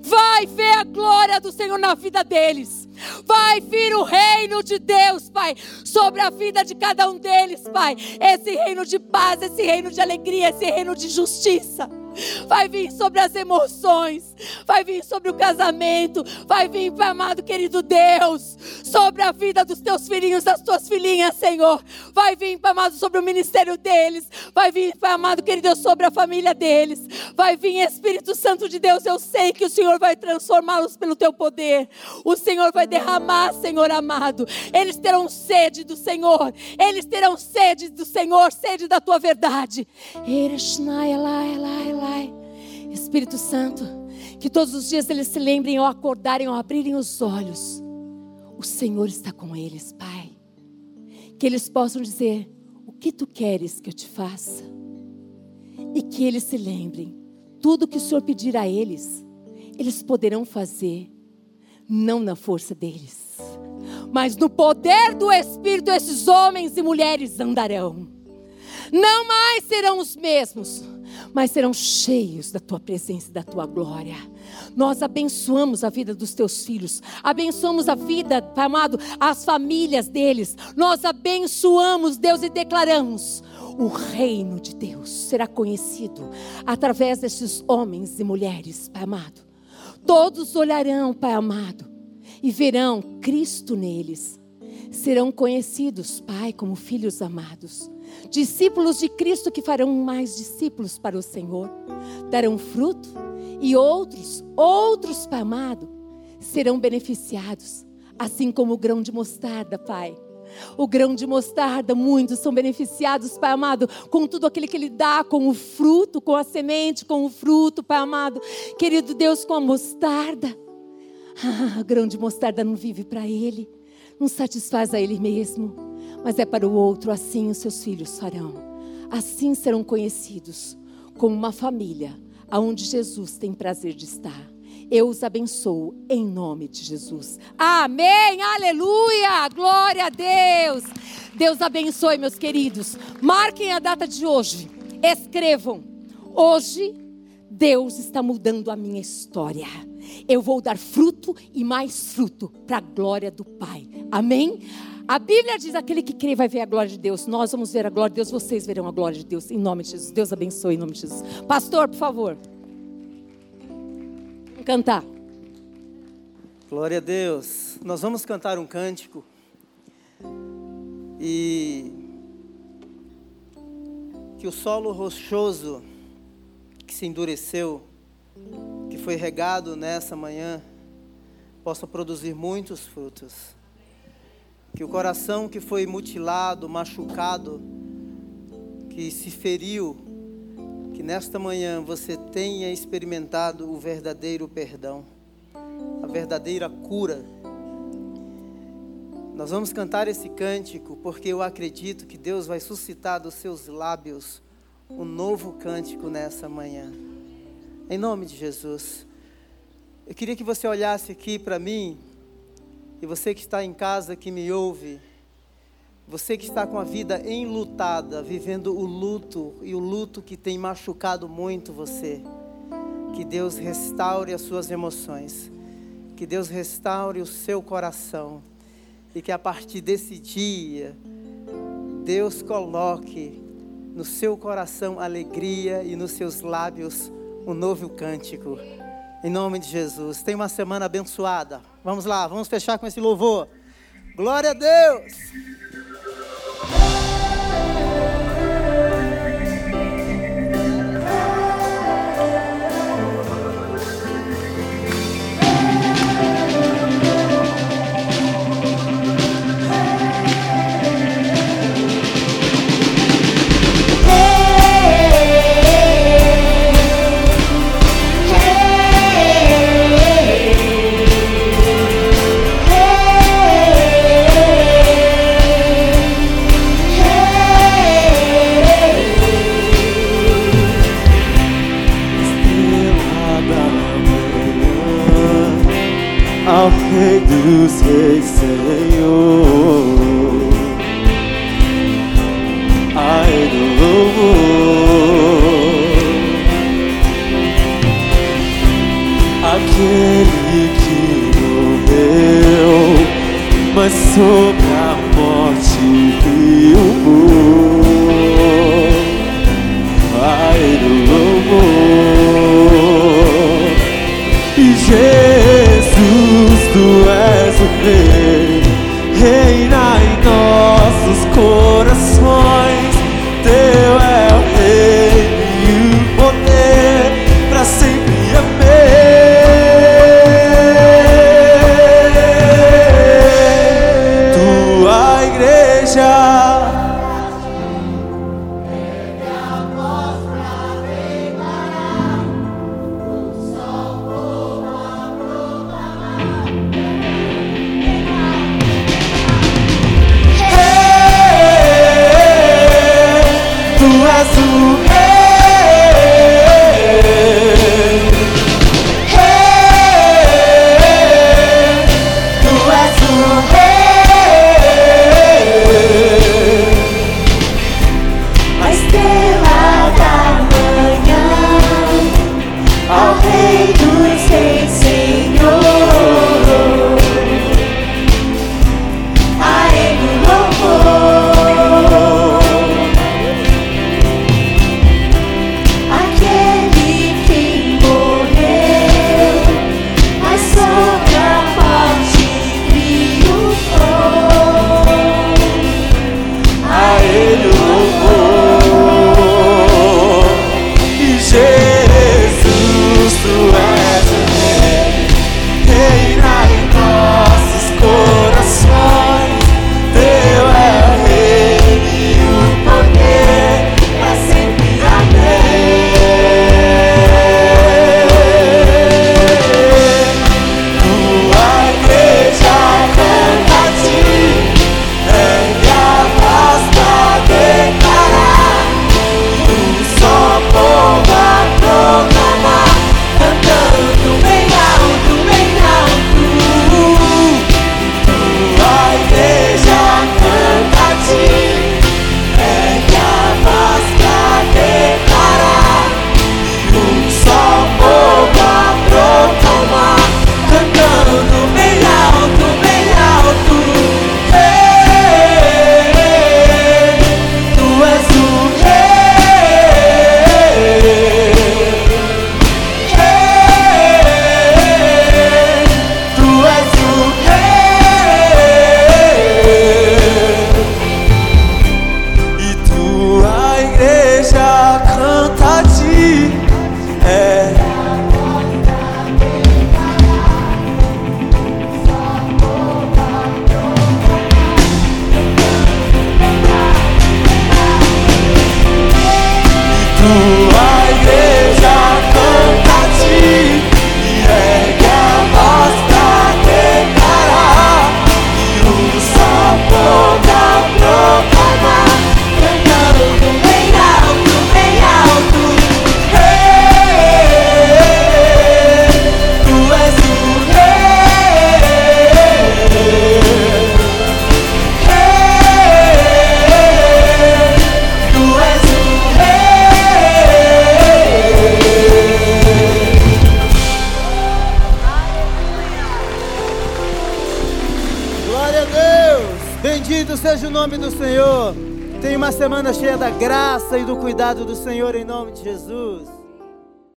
Vai ver a glória do Senhor na vida deles. Vai vir o reino de Deus, Pai, sobre a vida de cada um deles, Pai. Esse reino de paz, esse reino de alegria, esse reino de justiça vai vir sobre as emoções, vai vir sobre o casamento, vai vir, amado querido Deus, sobre a vida dos teus filhinhos, das tuas filhinhas, Senhor. Vai vir, amado, sobre o ministério deles, vai vir, amado querido Deus, sobre a família deles, vai vir Espírito Santo de Deus. Eu sei que o Senhor vai transformá-los pelo teu poder, o Senhor vai derramar, Senhor amado. Eles terão sede do Senhor, eles terão sede do Senhor, sede da tua verdade. Ereshnai, elai, elai, elai. Pai. Espírito Santo, que todos os dias eles se lembrem ao acordarem, ao abrirem os olhos. O Senhor está com eles, Pai. Que eles possam dizer: O que tu queres que eu te faça? E que eles se lembrem: tudo que o Senhor pedir a eles, eles poderão fazer, não na força deles, mas no poder do Espírito, esses homens e mulheres andarão. Não mais serão os mesmos mas serão cheios da tua presença e da tua glória. Nós abençoamos a vida dos teus filhos, abençoamos a vida, Pai amado, as famílias deles. Nós abençoamos, Deus, e declaramos: o reino de Deus será conhecido através desses homens e mulheres, Pai amado. Todos olharão, Pai amado, e verão Cristo neles serão conhecidos, Pai, como filhos amados. Discípulos de Cristo que farão mais discípulos para o Senhor. Darão fruto e outros, outros, Pai amado, serão beneficiados, assim como o grão de mostarda, Pai. O grão de mostarda, muitos são beneficiados, Pai amado, com tudo aquilo que Ele dá, com o fruto, com a semente, com o fruto, Pai amado. Querido Deus, com a mostarda. Ah, o grão de mostarda não vive para Ele não satisfaz a Ele mesmo, mas é para o outro, assim os seus filhos farão. Assim serão conhecidos como uma família aonde Jesus tem prazer de estar. Eu os abençoo em nome de Jesus. Amém, aleluia, glória a Deus. Deus abençoe, meus queridos. Marquem a data de hoje, escrevam. Hoje, Deus está mudando a minha história eu vou dar fruto e mais fruto para a glória do Pai. Amém? A Bíblia diz: aquele que crê vai ver a glória de Deus. Nós vamos ver a glória de Deus, vocês verão a glória de Deus. Em nome de Jesus. Deus abençoe em nome de Jesus. Pastor, por favor. Vamos cantar. Glória a Deus. Nós vamos cantar um cântico. E que o solo rochoso que se endureceu que foi regado nessa manhã possa produzir muitos frutos. Que o coração que foi mutilado, machucado, que se feriu, que nesta manhã você tenha experimentado o verdadeiro perdão, a verdadeira cura. Nós vamos cantar esse cântico porque eu acredito que Deus vai suscitar dos seus lábios um novo cântico nessa manhã. Em nome de Jesus. Eu queria que você olhasse aqui para mim, e você que está em casa, que me ouve, você que está com a vida enlutada, vivendo o luto, e o luto que tem machucado muito você, que Deus restaure as suas emoções, que Deus restaure o seu coração, e que a partir desse dia, Deus coloque no seu coração alegria e nos seus lábios um novo cântico. Em nome de Jesus. Tenha uma semana abençoada. Vamos lá, vamos fechar com esse louvor. Glória a Deus. Dos reis, Senhor. Ai do louvor, aquele que morreu, mas sobre